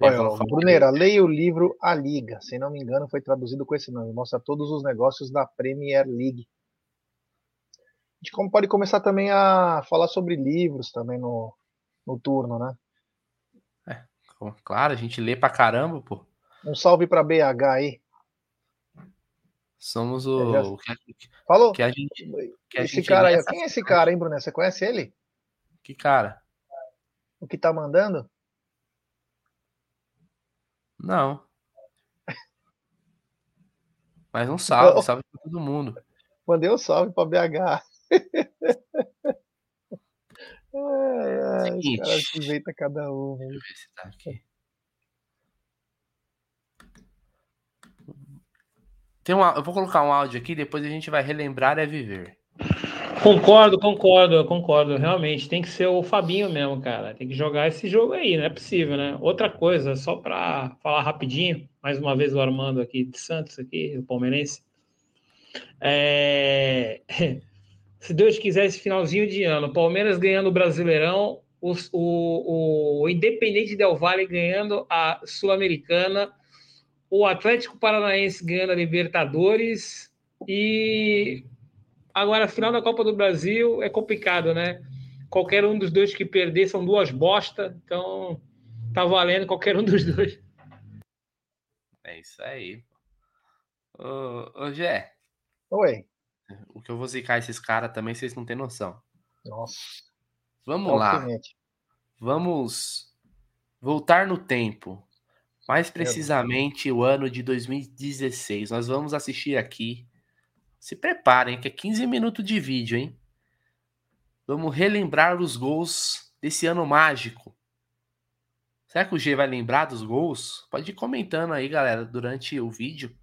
Olha, ó, Brunera, leia o livro A Liga. Se não me engano, foi traduzido com esse nome. Mostra todos os negócios da Premier League. A gente como- pode começar também a falar sobre livros também no, no turno, né? Claro, a gente lê pra caramba, pô. Um salve pra BH aí. Somos É, o já- o que a, Falou? que a gente. que a esse gente cara aí, quem é esse cara, hein, Brunera? Você conhece ele? Que cara? O que tá mandando? Não. Mas um salve, salve pra todo mundo. Mandei um salve pra BH. Ai, ai, Seguinte. inventam cada um. Deixa eu ver se tá aqui. Tem um, eu vou colocar um áudio aqui, depois a gente vai relembrar é viver. Concordo, concordo, concordo. Realmente, tem que ser o Fabinho mesmo, cara. Tem que jogar esse jogo aí, não é possível, né? Outra coisa, só para falar rapidinho, mais uma vez o Armando aqui de Santos, aqui, o palmeirense. É, Se Deus quiser, esse finalzinho de ano, Palmeiras ganhando o Brasileirão, os- o, o Independente Del Valle ganhando a Sul-Americana, o Atlético Paranaense ganhando a Libertadores e Agora, a final da Copa do Brasil é complicado, né? Qualquer um dos dois que perder são duas bosta, então tá valendo qualquer um dos dois. É isso aí. pô. Ô, ô Gé, Oi. O que eu vou zicar esses caras também, vocês não têm noção. Nossa. Vamos lá. alfinete. Vamos voltar no tempo. Mais precisamente o ano de 2016. Nós vamos assistir aqui. Se preparem, que é 15 minutos de vídeo, hein? Vamos relembrar os gols desse ano mágico. Será que o G vai lembrar dos gols? Pode ir comentando aí, galera, durante o vídeo.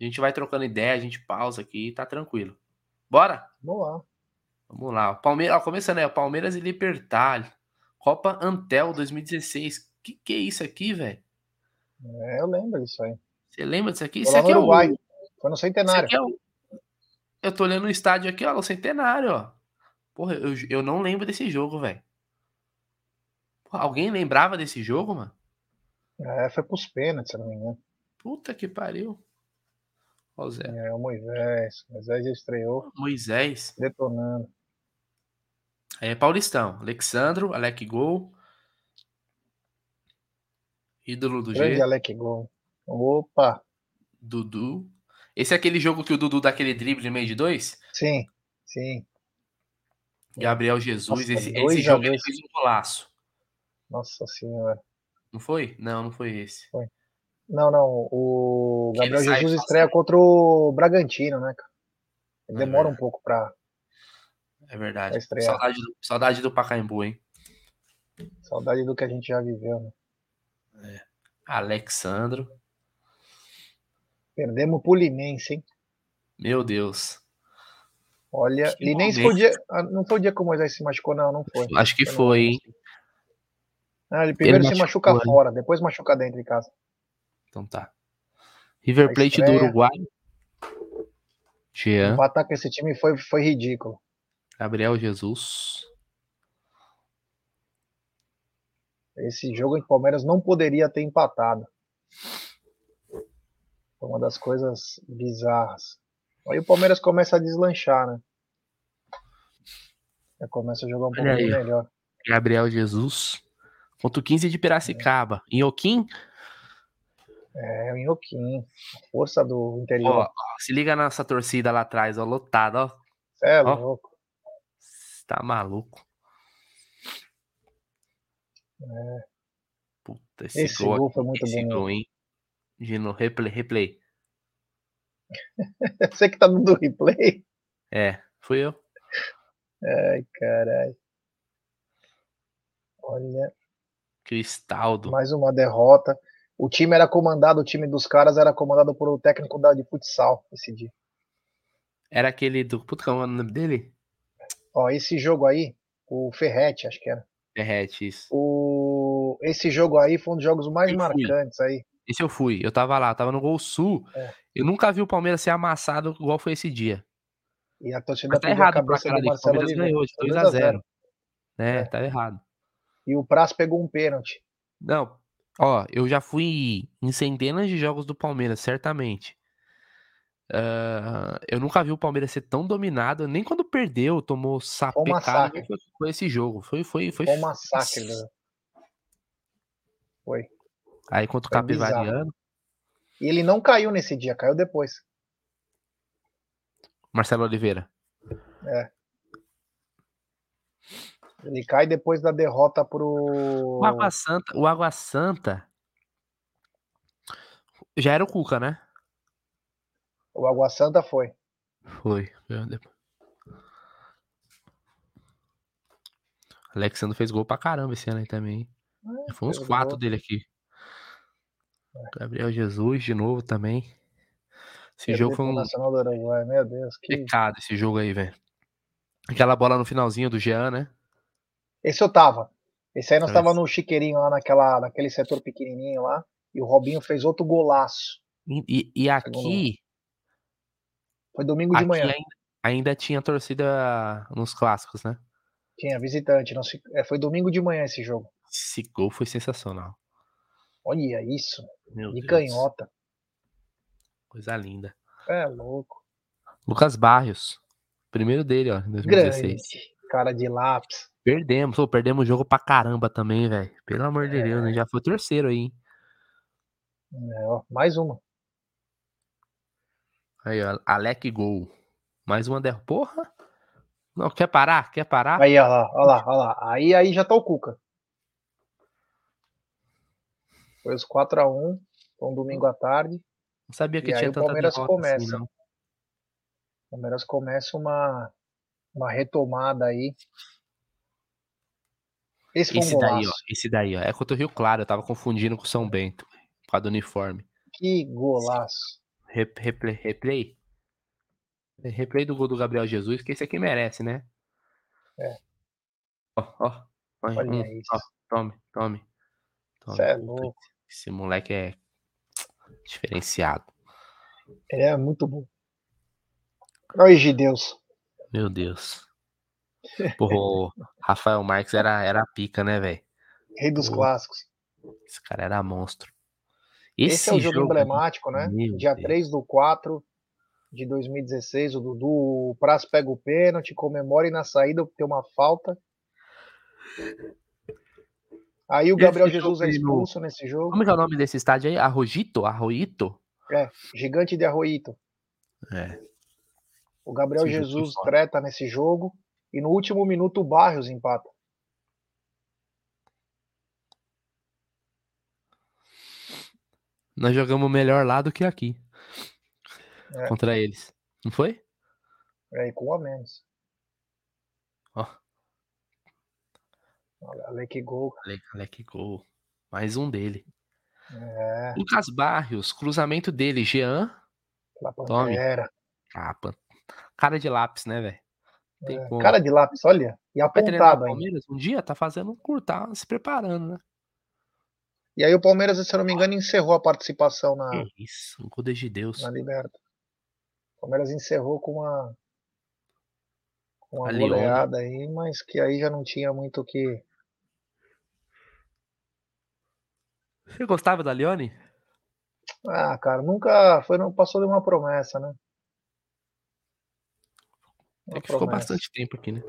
A gente vai trocando ideia, a gente pausa aqui, tá tranquilo. Bora? Vamos lá. Vamos lá. Palmeiras, começando aí, Palmeiras e Libertar. Copa Antel 2016. Que que é isso aqui, velho? É, eu lembro disso aí. Você lembra disso aqui? Foi Isso aqui no é o. Uruguai. Foi no centenário. é o. Eu tô olhando o estádio aqui, ó, o centenário, ó. Porra, eu, eu não lembro desse jogo, velho. Alguém lembrava desse jogo, mano? É, foi pros pênaltis, se não me engano. Puta que pariu. O Zé. É, o Moisés. Moisés estreou Moisés. detonando. É, Paulistão. Alexandro, Alec Gol. Ídolo do Grande G. Alec Gol. Opa. Dudu. Esse é aquele jogo que o Dudu dá aquele drible no meio de dois? Sim, sim. Gabriel Jesus. Nossa, esse esse jogo ele fez um golaço. Nossa senhora. Não foi? Não, não foi esse. Não, não. O Gabriel Jesus estreia contra o Bragantino, né, cara? Ele É demora um pouco pra. É verdade. Vai estrear. Saudade do, saudade do Pacaembu, hein? Saudade do que a gente já viveu, né? Alexandro. Perdemos pro Linense, hein? Meu Deus. Olha, Que Linense momento. foi o dia. ah, Não foi o dia que o Moisés se machucou, não, não foi. Acho que foi, hein? Ah, ele primeiro Ele se machucou, machuca né? fora, depois machuca dentro de casa. Então tá. River Plate do. Uruguai. Jean, Empatar com esse time foi, foi ridículo. Gabriel Jesus. Esse jogo em Palmeiras não poderia ter empatado. Foi uma das coisas bizarras. Aí o Palmeiras começa a deslanchar, né? Já começa a jogar um aí. melhor. Gabriel Jesus. Contra o 15 de Piracicaba. Inhoquim, É o Inhoquim. A força do interior. ó, se liga nessa torcida lá atrás, ó, lotada, ó. Cê é ó. louco. Cê Tá maluco. Puta, esse, Esse gol, gol foi muito esse bonito. gol, hein? De no replay, replay. Você que tá dando replay? É, fui eu. Ai, caralho. Olha, Cristaldo. mais uma derrota. O time era comandado, o time dos caras era comandado por o técnico da, de futsal esse dia. Era aquele do. Puta, qual é o nome dele? Ó, esse jogo aí, o Ferretti, acho que era. Derrete, isso. O... Esse jogo aí foi um dos jogos mais Eu fui. marcantes aí. Esse eu fui. Eu tava lá, tava no Gol Sul. É. Eu nunca vi o Palmeiras ser amassado igual foi esse dia. E a torcida Mas tá pediu a pra cabeça do Marcelo Palmeiras ganhou de Foi 2 2 a a 0 É, É. tá errado. E o Praz pegou um pênalti. Não, ó, eu já fui em centenas de jogos do Palmeiras, certamente. Ah, eu nunca vi o Palmeiras ser tão dominado, nem quando perdeu, tomou sapecada, foi, foi esse jogo. Foi, foi, foi. Foi um massacre. né? Foi. Aí contra o. Capivariano, E ele não caiu nesse dia, caiu depois. Marcelo Oliveira. Ele cai depois da derrota pro. O Água Santa, o Água Santa já era o Cuca, né? O Água Santa foi. Foi. Alexandre fez gol pra caramba esse ano aí também. É, Foi uns quatro gol. dele aqui. Gabriel Jesus de novo também. Esse jogo foi um Nacional do Uruguai, meu Deus. Que... pecado, esse jogo aí, velho. Aquela bola no finalzinho do Jean, né? Esse eu tava. Esse aí nós Esse. tava no chiqueirinho lá naquela, naquele setor pequenininho lá. E o Robinho fez outro golaço. E, e- aqui, Foi domingo de manhã. ainda, ainda tinha torcida nos clássicos, né? Tinha visitante. Nós é, foi domingo de manhã esse jogo. Esse gol foi sensacional. Olha isso. Meu De Deus. canhota. Coisa linda. É louco. Lucas Barrios. Primeiro dele, ó, em 2016. Grande. Cara de lápis. Perdemos, pô, perdemos o jogo pra caramba também, velho. Pelo amor de Deus, né? Já foi o terceiro aí? É, ó, mais uma. Aí, ó, Alec Gol. Mais uma derrota. Porra! Não, quer parar? Quer parar? Aí, ó lá, ó lá, ó lá. Aí, aí já tá o Cuca. Foi os 4x1. Foi um domingo à tarde. Não sabia que E tinha o tanta Palmeiras derrota assim, começa. não. O Palmeiras começa uma, uma retomada aí. Esse Esse daí, ó. Esse daí, ó. É contra o Rio Claro. Eu tava confundindo com o São Bento. Por causa do uniforme. Que golaço. Rep- Replay? Replay? Replay do gol do Gabriel Jesus, que esse aqui merece, né? É. Ó, ó. Olha, um, isso. ó, tome, tome. tome. Cê é louco. Esse moleque é diferenciado. Ele é muito bom. Olha de Deus. Meu Deus. O Rafael Marques era, era pica, né, velho? Rei dos Pô. clássicos. Esse cara era monstro. Esse, é o jogo, emblemático, né? Meu Dia Deus. 3 do 4 de 2016. O Dudu, o Praz pega o pênalti, comemora e na saída tem uma falta. Aí o Esse Gabriel jogo Jesus é aí no- expulso nesse jogo. Como é é o nome desse estádio aí? Arrojito? Arroito? Gigante de Arroito. É. O Gabriel Esse jogo foi Jesus treta nesse jogo. E no último minuto o Barrios empata. Nós jogamos melhor lá do que aqui. É. Contra eles. Não foi? É, com um a menos. Ó. Olha, que gol. Alec, Alec gol. Mais um dele. É, Lucas Barrios, cruzamento dele. Jean. Tome. Capa. Cara de lápis, né, velho? É, cara de lápis, olha. E apontado ainda. Palmeiras um dia? Tá fazendo um curtar, se preparando, né? E aí o Palmeiras, se eu não me engano, encerrou a participação na, Que isso, um gol de Deus. na Liberta. O Palmeiras encerrou com uma, com uma A Lione. goleada aí, mas que aí já não tinha muito o que. Você gostava da Leone? Ah, cara, nunca foi, não passou de uma promessa, né? É Uma que ficou bastante tempo aqui, né?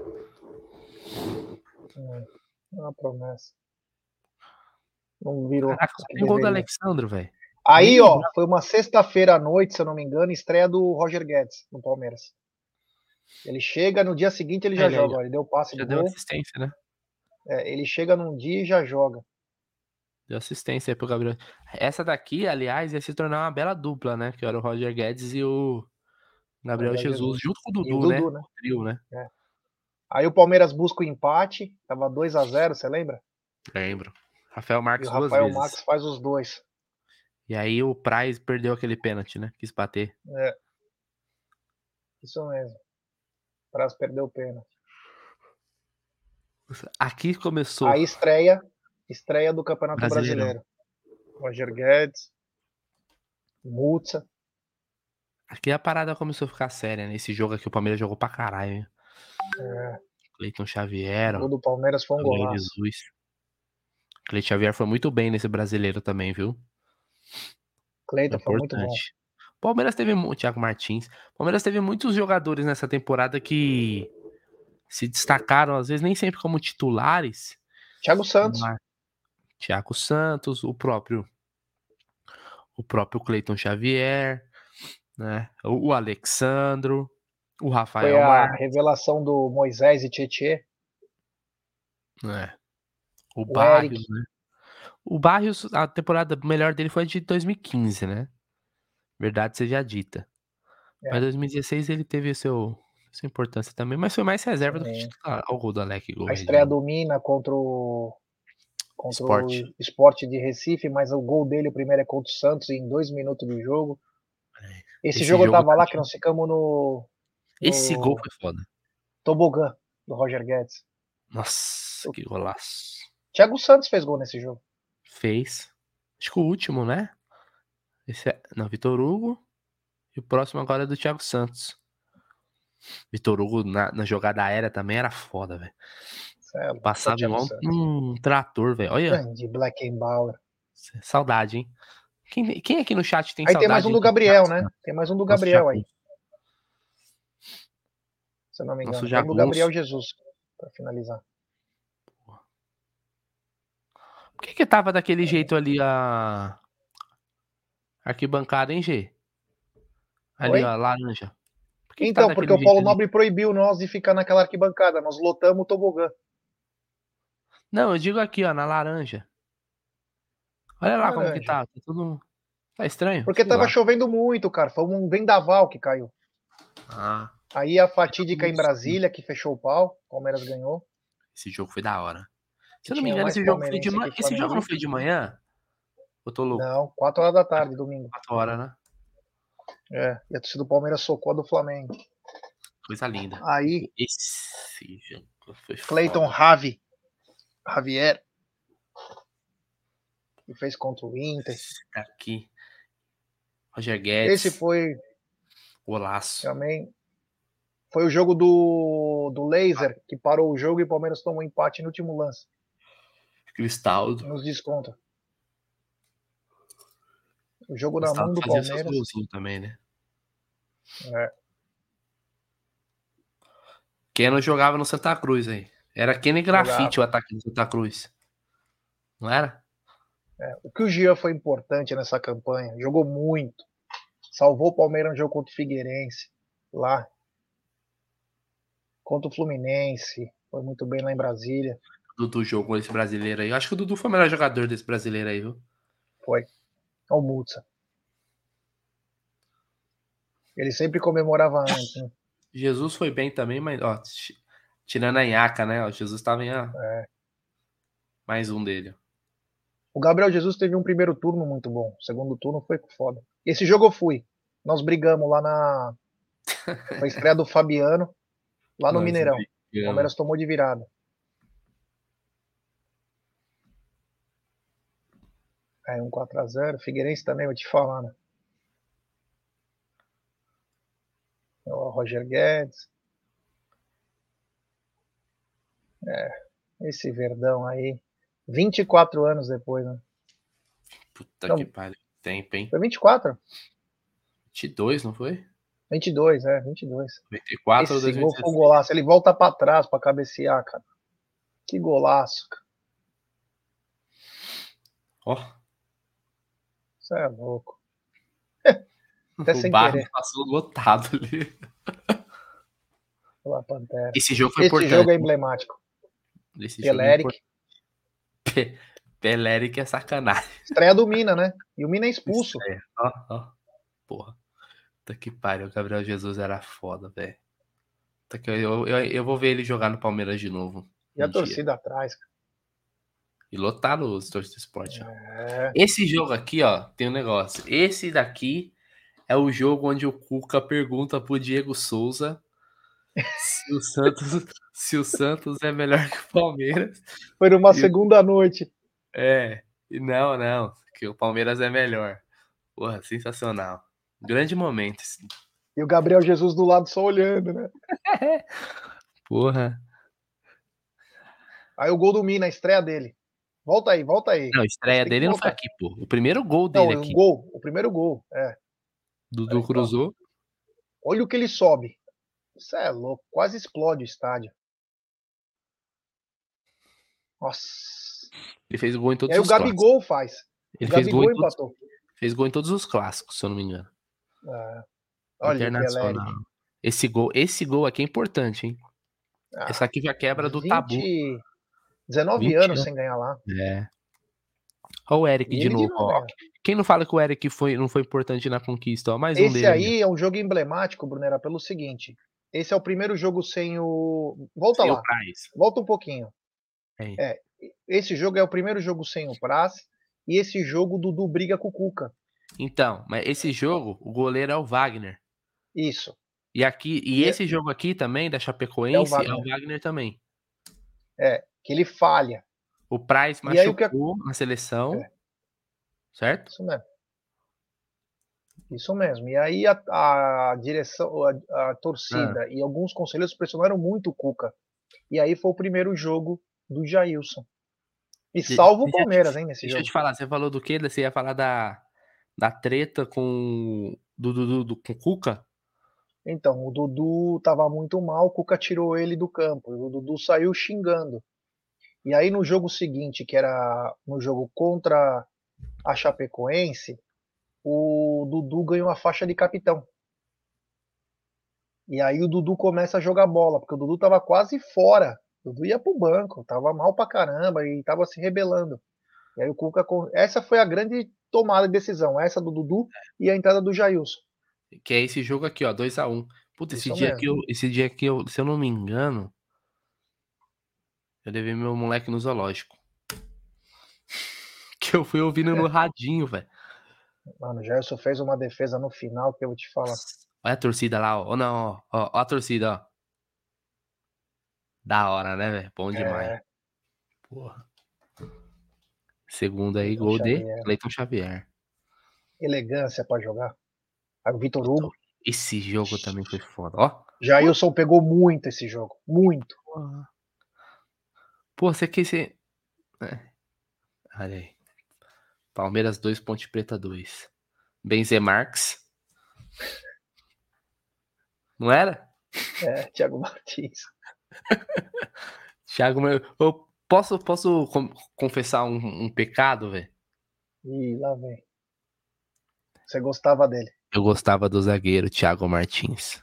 É, uma promessa. Não virou. Caraca, tem gol do deveria. Alexandro, velho. Aí, ó, foi uma sexta-feira à noite, se eu não me engano, estreia do Roger Guedes no Palmeiras. Ele chega, no dia seguinte ele já Ele aí, joga. Ele deu passe Já de deu gol. assistência, né? É, ele chega num dia e já joga. Deu assistência aí pro Gabriel. Essa daqui, aliás, ia se tornar uma bela dupla, né? Que era o Roger Guedes e o Gabriel Jesus, junto com o E o Dudu, né? Dudu, né? O trio, né? Aí o Palmeiras busca o empate, tava 2 a 0 você lembra? Lembro. Rafael E Marques o duas Rafael vezes. Max faz os dois. E aí o Price perdeu aquele pênalti, né? Quis bater. Isso mesmo. Praz perdeu o pênalti. Aqui começou. Aí estreia, estreia do Campeonato Brasileirão. Brasileiro. Roger Guedes, Mutsa. Aqui a parada começou a ficar séria, né? Esse jogo aqui o Palmeiras jogou pra caralho, hein? É, Cleiton Xavier, o gol do Palmeiras foi um golaço. Jesus. Cleiton Xavier foi muito bem nesse brasileiro também, viu? Cleiton foi muito bom. Palmeiras teve Thiago Martins. Palmeiras teve muitos jogadores nessa temporada que se destacaram, às vezes nem sempre como titulares. Thiago Santos. Thiago Santos, o próprio o próprio Cleiton Xavier, né? O o Alexandro, o Foi Rafael a Marques, revelação do Moisés e Tietê. né? O o Barrios, Eric. né? O Barrios, a temporada melhor dele foi a de 2015, né? Verdade seja dita. É. Mas 2016 ele teve seu, sua importância também, mas foi mais reserva do que titular. Olha o gol do Alec, gol A estreia do Mina contra o contra Sport. o Sport de Recife, mas o gol dele, o primeiro é contra o Santos em dois minutos de jogo. Esse, Esse jogo eu jogo tava lá que nós ficamos no, Esse no gol foi foda. tobogã do Roger Guedes. Nossa, que golaço. Thiago Santos fez gol nesse jogo. Fez. Acho que o último, né? Esse é... Não, Vitor Hugo. E o próximo agora é do Thiago Santos. Vitor Hugo na, na jogada aérea também era foda, velho. É Passava igual um, um trator, velho. Olha, Grande Blackenbauer. saudade, hein? Quem, quem aqui no chat tem Aí saudade? tem mais um do Gabriel, né? Tem mais um do Gabriel aí, se eu não me engano. Nosso Tem do. Gabriel Jesus, pra finalizar. Por que que tava daquele jeito ali a arquibancada, hein, G? Ali, Oi? ó, laranja. Por que que Então, tá porque o Paulo ali? Nobre proibiu nós de ficar naquela arquibancada. Nós lotamos o tobogã. Não, eu digo aqui, ó, na laranja. Olha lá como que tá. Tá tudo. Tá estranho? Porque tava lá. chovendo muito, cara. Foi um vendaval que caiu. Ah, Aí a fatídica em. Brasília, que fechou o pau. Palmeiras ganhou. esse jogo foi da hora. Se eu não me engano, esse jogo foi de manhã. Esse jogo não foi de manhã? Eu tô louco. Não, 4 horas da tarde, domingo. 4 horas, né? É, e a torcida do Palmeiras socou a do Flamengo. Coisa linda. Aí, Esse jogo foi Cleiton. Ravi, Javier, que fez contra o Inter. Esse Aqui. Roger Guedes. Esse foi Golaço. também. Foi o jogo do, do Laser, que parou o jogo e o Palmeiras tomou empate no último lance, Cristaldo. nos desconta. O jogo na Cristaldo mão do Palmeiras. também, né? É, Keno jogava no Santa Cruz aí. Era Keno Grafite o ataque do Santa Cruz. Não era? É. O que o Gia foi importante nessa campanha, jogou muito. Salvou o Palmeiras no jogo contra o Figueirense, lá. Contra o Fluminense, foi muito bem lá em Brasília. Dudu jogou esse brasileiro aí. Eu acho que o Dudu foi o melhor jogador desse brasileiro aí, viu? Foi. Olha o Mutsa. Ele sempre comemorava antes. Né? Jesus foi bem também, mas, ó, ti- tirando a Inhaca, né? Ó, Jesus tava em ó, É. mais um dele. O Gabriel Jesus teve um primeiro turno muito bom. O segundo turno foi foda. Esse jogo eu fui. Nós brigamos lá na. Estreia do Fabiano, lá no Mineirão. O. Palmeiras tomou de virada. Aí um 4x0. Figueirense também, vou te falar, né? O Roger Guedes. É, esse Verdão aí. 24 anos depois, né? Puta Não. que pariu. Tempo, hein? Foi 24? 22, não foi? 22, é, 22. 94 ou Esse gol 2016? foi um golaço. Ele volta pra trás pra cabecear, cara. Que golaço, cara. Ó, Isso é louco. Até o bar passou lotado ali. Pela Pantera. Esse jogo foi Esse importante. jogo é emblemático. Esse Peleric. Importante. Peleric é sacanagem. Estreia do Mina, né? E o Mina é expulso. Ó, ó. Porra. Puta que pariu. O Gabriel Jesus era foda, velho. Eu, eu, eu vou ver ele jogar no Palmeiras de novo. E a um dia. torcida atrás, cara. E lotar os torcedores do esporte. É. Esse jogo aqui, ó, tem um negócio. Esse daqui é o jogo onde o Cuca pergunta pro Diego Souza se o Santos, se o Santos é melhor que o Palmeiras. Foi numa segunda noite. É, e não, não, que o Palmeiras é melhor. Porra, sensacional. Grande momento. esse. E o Gabriel Jesus do lado só olhando, né? Porra. Aí o gol do Mina, a estreia dele. Volta aí, volta aí. Não, a estreia dele não foi aqui, pô. O primeiro gol Não, dele o aqui. gol, o primeiro gol. É. Dudu cruzou. Olha o que ele sobe. Isso é louco, quase explode o estádio. Nossa. Ele fez gol em E todos aí o os clássicos. Gabigol faz. Ele o fez gol, Gabigol em todos, empatou. fez gol em todos os clássicos, se eu não me engano. É. Olha o Internacional. Pelé. Esse gol, esse gol aqui é importante, hein? Ah, Essa aqui já quebra do 20 tabu. 19 20 anos anos. sem ganhar lá. É. Olha o Eric E de ele novo. ó. ganha. Quem não fala que o Eric foi, não foi importante na conquista? Ó, mais um Esse dele. aí é um jogo emblemático, Brunera, pelo seguinte. Esse é o primeiro jogo sem o. Volta Sem o lá, Praz. volta um pouquinho. Aí. É, esse jogo é o primeiro jogo sem o Praz e esse jogo Dudu briga com o Cuca. Então, mas esse jogo, o goleiro é o Wagner. Isso. E aqui e E é- esse jogo aqui também, da Chapecoense, é o Wagner, Wagner. também. Que ele falha. O Price o que machucou na seleção. É. Certo? Isso mesmo. Isso mesmo. E aí a, a direção, a, a torcida e alguns conselheiros pressionaram muito o Cuca. E aí foi o primeiro jogo do Jailson. E salva o deixa eu Palmeiras, hein, nesse Deixa eu jogo. te falar, você falou do quê? Você ia falar da, da treta com do, do, do, com o Cuca? Então, o Dudu tava muito mal, o Cuca tirou ele do campo. O Dudu saiu xingando. E aí no jogo seguinte, que era no jogo contra a Chapecoense, o Dudu ganhou a faixa de capitão. E aí o Dudu começa a jogar bola, porque o Dudu tava quase fora. O Dudu ia pro banco, tava mal pra caramba e tava se rebelando. E aí o Cuca. Essa foi a grande tomada de decisão, essa do Dudu e a entrada do Jailson. Que é esse jogo aqui, ó, 2x1. Puta, esse Isso dia, mesmo. aqui eu, esse dia aqui, eu, se eu não me engano, eu levei meu moleque no zoológico. Que eu fui ouvindo no radinho, velho. Mano, o Jailson fez uma defesa no final que eu vou te falar. Olha a torcida lá, ó. Ó, não, ó, ó, ó a torcida, ó. Da hora, né, velho? Bom demais. É, Porra. Segundo aí, Cleiton gol de Xavier. Cleiton Xavier. elegância pra jogar. Aí o Vitor Hugo. Esse jogo também foi foda, ó. Jailson pegou muito esse jogo. Muito. Porra. Pô, você quer ser. É. Olha aí. Palmeiras 2, Ponte Preta 2. Benzemarx. Não era? É, Thiago Martins. Thiago, eu posso, posso confessar um, um pecado, velho? Ih, lá vem. Você gostava dele. Eu gostava do zagueiro Thiago Martins.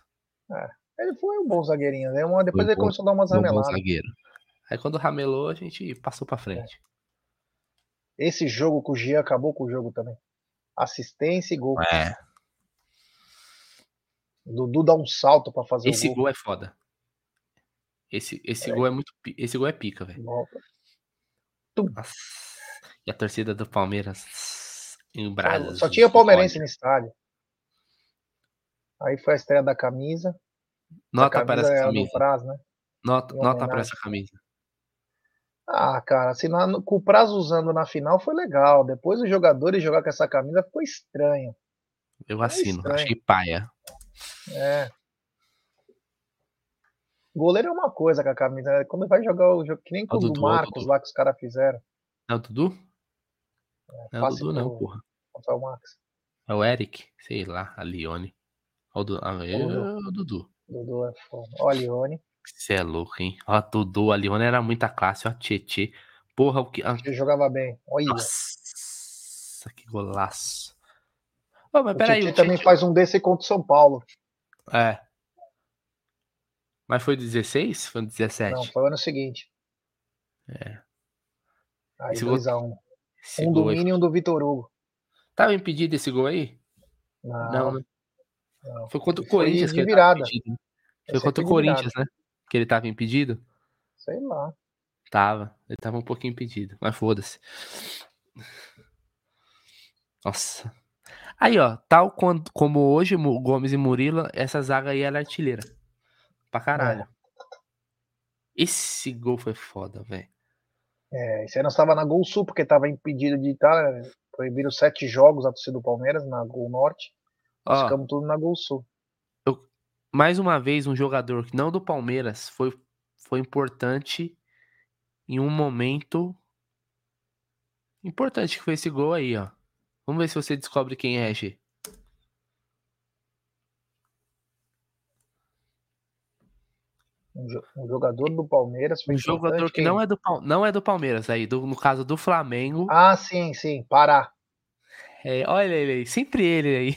Ele foi um bom zagueirinho, né? Uma- Depois Foi ele bom, começou a dar umas rameladas. zagueiro. Aí quando ramelou, a gente passou pra frente. Esse jogo com o Gia acabou com o jogo também. Assistência e gol. É. Dudu dá um salto pra fazer Esse o gol. gol é foda. Esse, esse Peraí. gol é muito. Esse gol é pica, velho. E a torcida do Palmeiras em brasas. Só de- tinha de palmeirense ódio. no estádio. Aí foi a estreia da camisa. Nota a para camisa essa era do camisa. Praz, né? Nota, nota para essa camisa. Ah, cara, na, com o prazo usando na final foi legal. Depois os jogadores jogar com essa camisa ficou estranho. Eu assino, estranho. achei paia. É. Goleiro é uma coisa com a camisa. Né? Quando vai jogar o jogo, que nem com o do Marcos lá que os caras fizeram. É o Dudu? É, não é o Dudu, não, porra. É o Max. É o Eric, sei lá, a Lione. O, du... ah, é o Dudu. Dudu é foda. Ó, a Lione. Você é louco, hein? Ó, Dudu, a Lione era muita classe, ó, Tietê. Porra, o que. Ele jogava bem. Olha. Nossa, que golaço. Oh, mas o peraí, Tietê também faz um desse contra o São Paulo. É. Mas foi 16? Foi 17? Não, foi o ano seguinte. É. Aí 2x1. Um, um do Mini e um do Vitor Hugo. Tava impedido esse gol aí? Não. Não, né? não. Foi contra o Corinthians que ele virada. Impedido. Foi contra o Corinthians, né? Que ele tava impedido? Sei lá. Tava. Ele tava um pouquinho impedido. Mas foda-se. Nossa. Aí, ó. Tal quando, como hoje, Gomes e Murilo, essa zaga aí era artilheira. Pra caralho. É. Esse gol foi foda, velho. É, você não estava na Gol Sul, porque estava impedido de estar. Né? Proibiram sete jogos a torcida do Palmeiras na Gol Norte. Ó, ficamos tudo na Gol Sul. Mais uma vez, um jogador que não do Palmeiras foi, foi importante em um momento importante que foi esse gol aí, ó. Vamos ver se você descobre quem é, G. Um jogador do Palmeiras. um jogador que não é, do, não é do Palmeiras, aí, do, no caso do Flamengo. Ah, sim, sim, Pará. É, olha ele aí, sempre ele aí.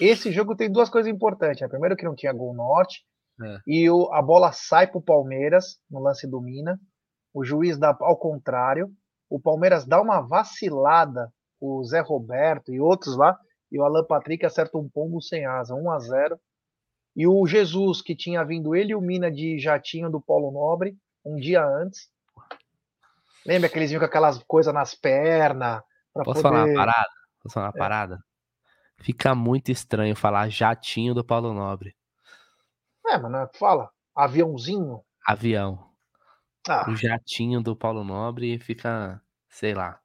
É. Esse jogo tem duas coisas importantes. Né? Primeiro que não tinha gol norte. É. E o, a bola sai pro Palmeiras no lance do Mina. O juiz dá ao contrário. O Palmeiras dá uma vacilada. O Zé Roberto e outros lá. E o Alan Patrick acerta um pombo sem asa. 1 a 0 e o Jesus, que tinha vindo ele e o Mina de jatinho do Polo Nobre, um dia antes. Lembra que eles vinham com aquelas coisas nas pernas? Posso poder... falar uma parada? Posso falar uma é. parada? Fica muito estranho falar jatinho do Paulo Nobre. É, mas fala, aviãozinho. Avião. Ah. O jatinho do Paulo Nobre fica, sei lá.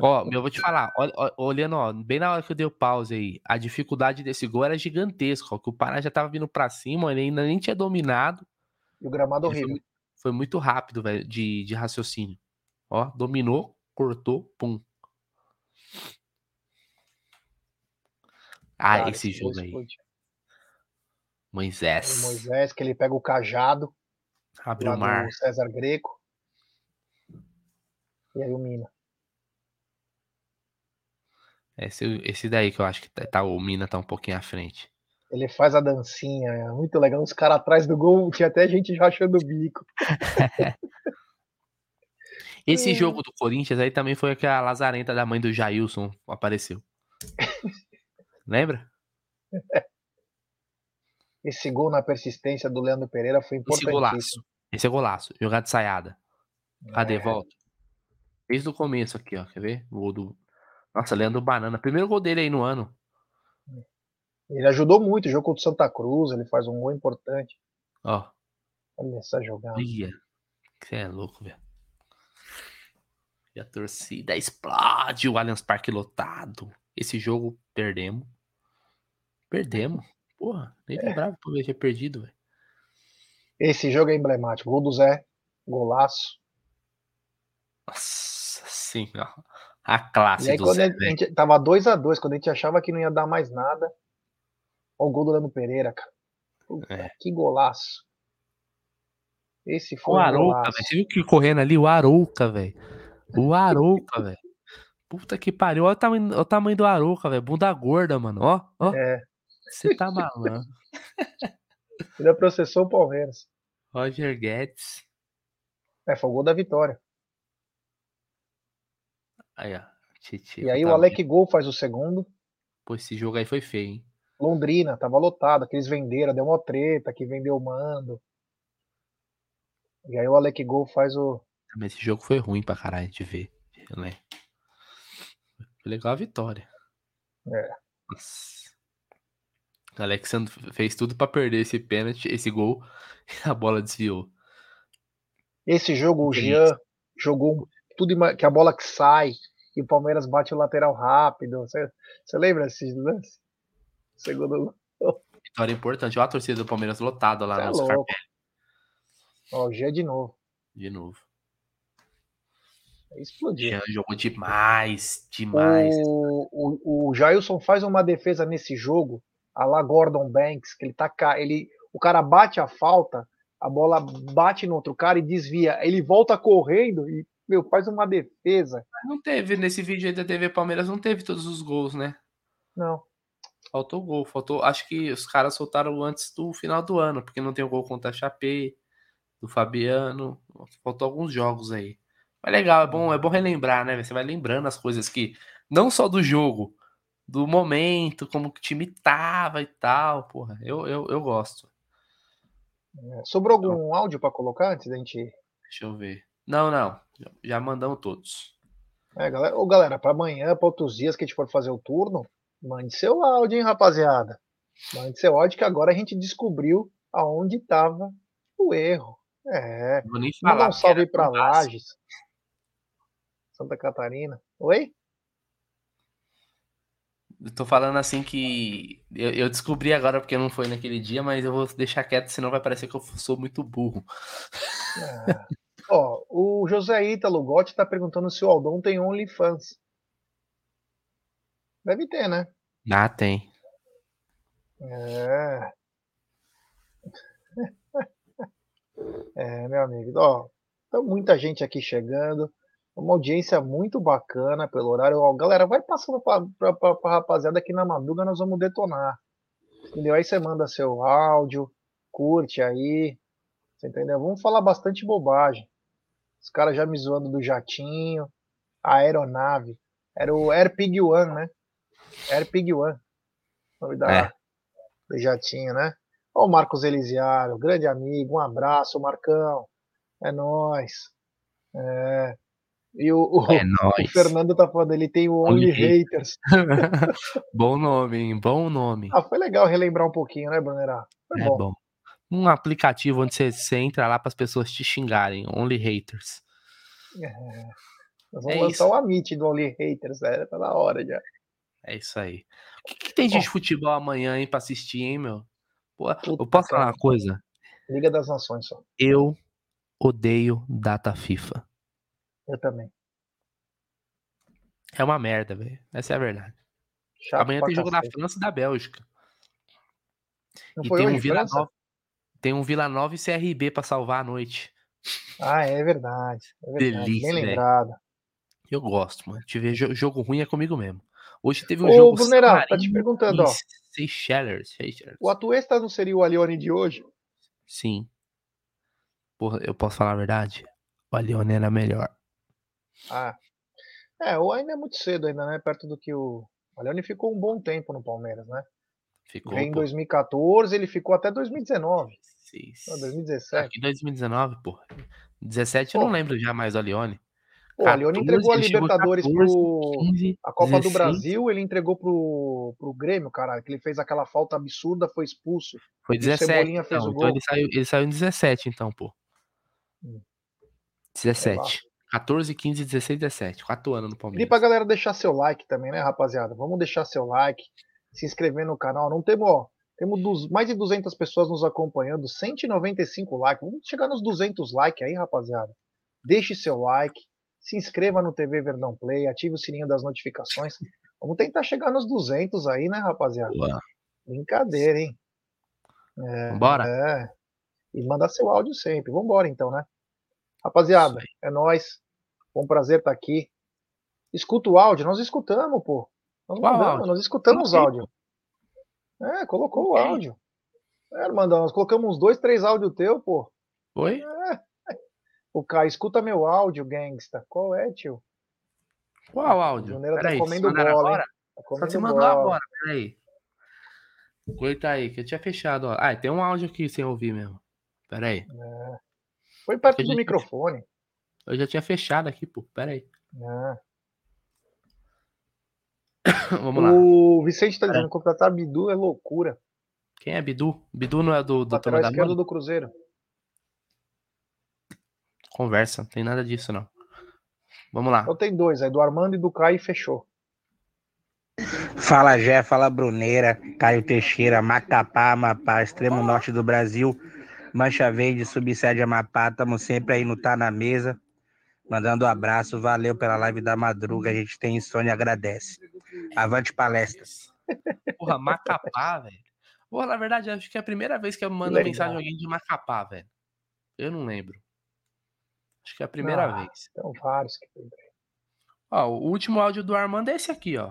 Ó, eu vou te falar, olhando, ó, bem na hora que eu dei o pause aí, a dificuldade desse gol era gigantesca, ó, que o Pará já tava vindo pra cima, ele ainda nem tinha dominado. E o gramado horrível. Foi, foi, muito rápido, velho, de, de raciocínio. Ó, dominou, cortou, pum. Ah, Cara, esse jogo aí. Moisés. O Moisés, que ele pega o cajado. Abre o mar. César Greco. E aí o Mina. Esse, esse daí que eu acho que tá, tá, o Mina tá um pouquinho à frente. Ele faz a dancinha, é muito legal. Os caras atrás do gol, tinha até gente rachando o bico. Esse jogo do Corinthians aí também foi que a lazarenta da mãe do Jailson apareceu. Lembra? Esse gol na persistência do Leandro Pereira foi importante. Esse golaço. Esse é golaço. Jogada de saiada. Cadê? É. Volta. Desde o começo aqui, ó. Quer ver? O gol do, nossa, Leandro Banana. Primeiro gol dele aí no ano. Ele ajudou muito o jogo contra o Santa Cruz. Ele faz um gol importante. Ó. Olha essa jogada. Ia. Você é louco, velho. E a torcida explode. O Allianz Parque lotado. Esse jogo perdemos. Perdemos. Porra, nem é. lembrava por ter perdido, velho. Esse jogo é emblemático. Gol do Zé. Golaço. Nossa senhora. A classe e aí, do quando Zé, a gente tava 2 a 2 quando a gente achava que não ia dar mais nada. Olha o gol do Lando Pereira, cara. Puta, é. Que golaço. Esse foi o Arouca, velho. Você viu que correndo ali? O Arouca, velho. O Arouca, velho. Puta que pariu. Olha o tamanho, olha o tamanho do Arouca, velho. Bunda gorda, mano. Ó, ó. É. Você tá maluco. Ele processou o Palmeiras. Roger Guedes. É, foi o gol da vitória. Aí, ó. Titi, e aí o Alec Gol faz o segundo. Pô, esse jogo aí foi feio, hein? Londrina, tava lotado, que eles venderam, deu uma treta, que vendeu o mando. E aí o Alec Gol faz o. Mas esse jogo foi ruim pra caralho de ver, né? Foi legal a vitória. É. Nossa. Alexandre fez tudo para perder esse pênalti, esse gol, e a bola desviou. Esse jogo, o Jean jogou tudo que a bola que sai e o Palmeiras bate o lateral rápido. Você, você lembra desses lances? Segundo. Vitória importante. Olha a torcida do Palmeiras lotada lá é no louco. Ó, o Jean de novo. de novo. Explodiu. Jean jogou demais, demais. O, o, o Jailson faz uma defesa nesse jogo, a lá Gordon Banks, que ele tá. Ele, o cara bate a falta, a bola bate no outro cara e desvia. Ele volta correndo e meu, faz uma defesa. Não teve, nesse vídeo aí da TV Palmeiras, não teve todos os gols, né? Não. Faltou gol, faltou. Acho que os caras soltaram antes do final do ano, porque não tem o gol contra a Chapé, do Fabiano. Faltou alguns jogos aí. Mas legal, é bom, é bom relembrar, né? Você vai lembrando as coisas que. Não só do jogo, do momento, como que o time tava e tal. Porra, eu, eu, eu gosto. É, Sobrou algum áudio para colocar antes da gente. Deixa eu ver. Não, não. já- mandamos todos. É, galera, ô, galera, para amanhã, para outros dias que a gente for fazer o turno, mande seu áudio, hein, rapaziada. Mande seu áudio que agora a gente descobriu aonde estava o erro. É. Vou nem falar. um porque salve para. Lages. Santa Catarina. Oi? Eu tô falando assim que eu, eu descobri agora porque não foi naquele dia, mas eu vou deixar quieto, senão vai parecer que eu sou muito burro. Ah. Ó, o José Ítalo Gotti tá perguntando se o Aldon tem OnlyFans. Deve ter, né? Ah, tem. É. É, meu amigo. Ó, tá muita gente aqui chegando. Uma audiência muito bacana pelo horário. Ó, galera, vai passando pra, pra rapaziada aqui na Madruga, nós vamos detonar. Entendeu? Aí você manda seu áudio, curte aí. Você entendeu? Vamos falar bastante bobagem. Os caras já me zoando do jatinho, a aeronave. Era o Airpig One, né? Airpig One. Nome da, É. do jatinho, né? Ó, o Marcos Elisiário, grande amigo, um abraço, Marcão. É nóis. É. E o, o, É o. Fernando tá falando, ele tem o Only Only Haters. bom nome, hein? Bom nome. Ah, foi legal relembrar um pouquinho, né, Brunerá? Foi É bom. bom. Um aplicativo onde você, você entra lá para as pessoas te xingarem. Only haters. Nós vamos É lançar o Amit do Only Haters, né? Tá na hora já. É isso aí. O que, que tem de futebol amanhã, hein, pra assistir, hein, meu? Pô, eu posso falar uma coisa? Liga das Nações só. Eu odeio data FIFA. Eu também. É uma merda, velho. Essa é a verdade. Chato Amanhã tem jogo da. França e da Bélgica. Não e tem um Vila? Nova. Tem um Vila Nova e CRB pra salvar a noite. Ah, é verdade. É verdade. Delícia, Bem lembrado. Eu gosto, mano. Te ver jo- jogo ruim é comigo mesmo. Hoje teve um Ô, jogo. Brunerá, tá te perguntando, ó. Seychelles. Seychelles. O Atuesta não seria o Alione de hoje? Sim. Porra, eu posso falar a verdade? O Alione era melhor. Ah. É, ou ainda é muito cedo ainda, né? Perto do que o. O Alione ficou um bom tempo no Palmeiras, né? Ficou. Veio em pô, 2014, ele ficou até 2019. seis- Não, 2017. Aqui 2019, porra. 17 eu não Pô. lembro já mais do Alione. Pô, o Alione 14, entregou a Libertadores 14, pro. 15, A Copa do 16. Brasil, ele entregou pro, pro Grêmio, caralho, que ele fez aquela falta absurda, foi expulso. Foi E o 17. Cebolinha fez Então, o então gol. ele, saiu, ele saiu em 17, então, pô. Hum. 17. 14, 15, 16, 17. 4 anos no Palmeiras. pra galera deixar seu like também, né, rapaziada? Vamos deixar seu like, se inscrever no canal. Não temos, ó, temos dos, mais de 200 pessoas nos acompanhando, 195 likes. Vamos chegar nos 200 likes aí, rapaziada. Deixe seu like, se inscreva no TV Verdão Play, ative o sininho das notificações. Vamos tentar chegar nos 200 aí, né, rapaziada? Boa. Brincadeira, hein? Vambora? É. E mandar seu áudio sempre. Vambora então, né? Rapaziada, é nóis. Foi um prazer estar aqui. Escuta o áudio, nós escutamos, pô. Nós, mandamos, áudio? nós escutamos os áudios. É, colocou o áudio. É, irmão, nós colocamos uns dois, três áudios teu, pô. Oi? O Caio, escuta meu áudio, gangsta. Qual é, tio? Qual O áudio? Juneira tá comendo bola, agora? Tá Só comendo você mandou bola. agora, peraí. Corta aí, que eu tinha fechado, ó. Ah, tem um áudio aqui sem ouvir mesmo. Peraí. Foi perto Eu do já- microfone. Eu já tinha fechado aqui, pô. Peraí. É. Vamos lá. O Vicente tá dizendo que contratar Bidu é loucura. Quem é Bidu? Bidu não é do, do Lateral da esquerdo Mônica? do Cruzeiro. Conversa, não tem nada disso, não. Vamos lá. Então tem dois, é do Armando e do Caio e fechou. Fala Jé, fala Bruneira, Caio Teixeira, Macapá, Amapá, extremo norte do Brasil, Mancha Verde, subsede Amapá, estamos sempre aí no Tá na Mesa, mandando um abraço, valeu pela live da madruga, a gente tem insônia, agradece. Avante palestras. Porra, Macapá, velho. Porra, na verdade, acho que é a primeira vez que eu mando Legal. mensagem a alguém de Macapá, velho. Eu não lembro. Acho que é a primeira ah, vez. Tem vários que tem. Ó, o último áudio do Armando é esse aqui, ó.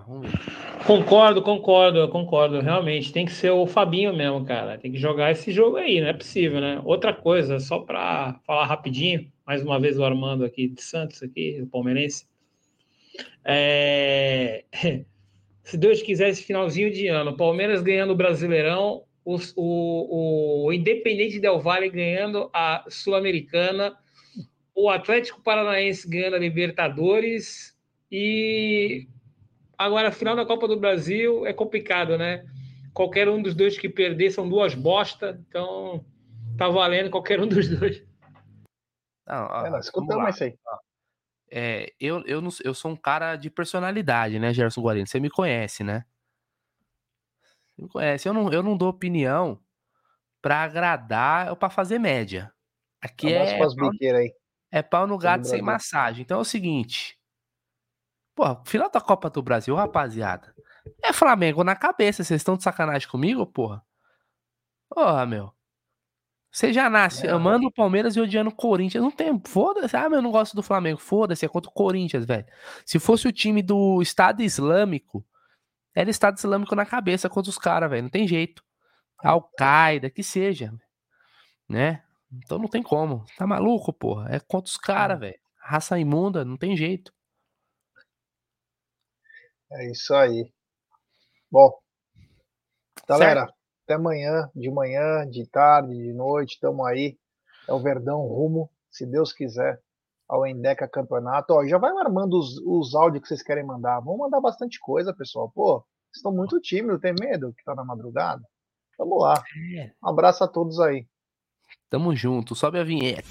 Concordo, concordo, concordo. Realmente, tem que ser o Fabinho mesmo, cara. Tem que jogar esse jogo aí, não é possível, né? Outra coisa, só para falar rapidinho, mais uma vez o Armando aqui de Santos, aqui, do Palmeirense. É... Se Deus quiser, esse finalzinho de ano, Palmeiras ganhando o Brasileirão, o, o, o Independente Del Valle ganhando a Sul-Americana, o Atlético Paranaense ganhando a Libertadores e agora, final da Copa do Brasil é complicado, né? Qualquer um dos dois que perder são duas bosta, então tá valendo qualquer um dos dois. Não, ó, é, escutamos isso aí. É, eu, eu, não, eu sou um cara de personalidade, né, Gerson Guarino? Você me conhece, né? Você me conhece. Eu não, eu não dou opinião para agradar ou para fazer média. Aqui é, pau, é pau no gato sem massagem. Então é o seguinte: Pô, final da Copa do Brasil, rapaziada. É Flamengo na cabeça. Vocês estão de sacanagem comigo, porra? Porra, meu. Você já nasce é, amando o Palmeiras e odiando o Corinthians. Não tem. Foda-se. Ah, meu, eu não gosto do Flamengo. Foda-se, é contra o Corinthians, velho. Se fosse o time do Estado Islâmico, era Estado Islâmico na cabeça contra os caras, velho. Não tem jeito. Al-Qaeda, que seja. Né? Então não tem como. Tá maluco, porra? É contra os caras, velho. Raça imunda, não tem jeito. É isso aí. Bom, galera, certo. até amanhã, de manhã, de tarde, de noite, estamos aí. É o Verdão rumo, se Deus quiser, ao Endeca Campeonato. Ó, já vai armando os, os áudios que vocês querem mandar. Vamos mandar bastante coisa, pessoal. Pô, estão muito tímidos, tem medo que tá na madrugada? Vamos lá. É. Um abraço a todos aí. Tamo junto, sobe a vinheta.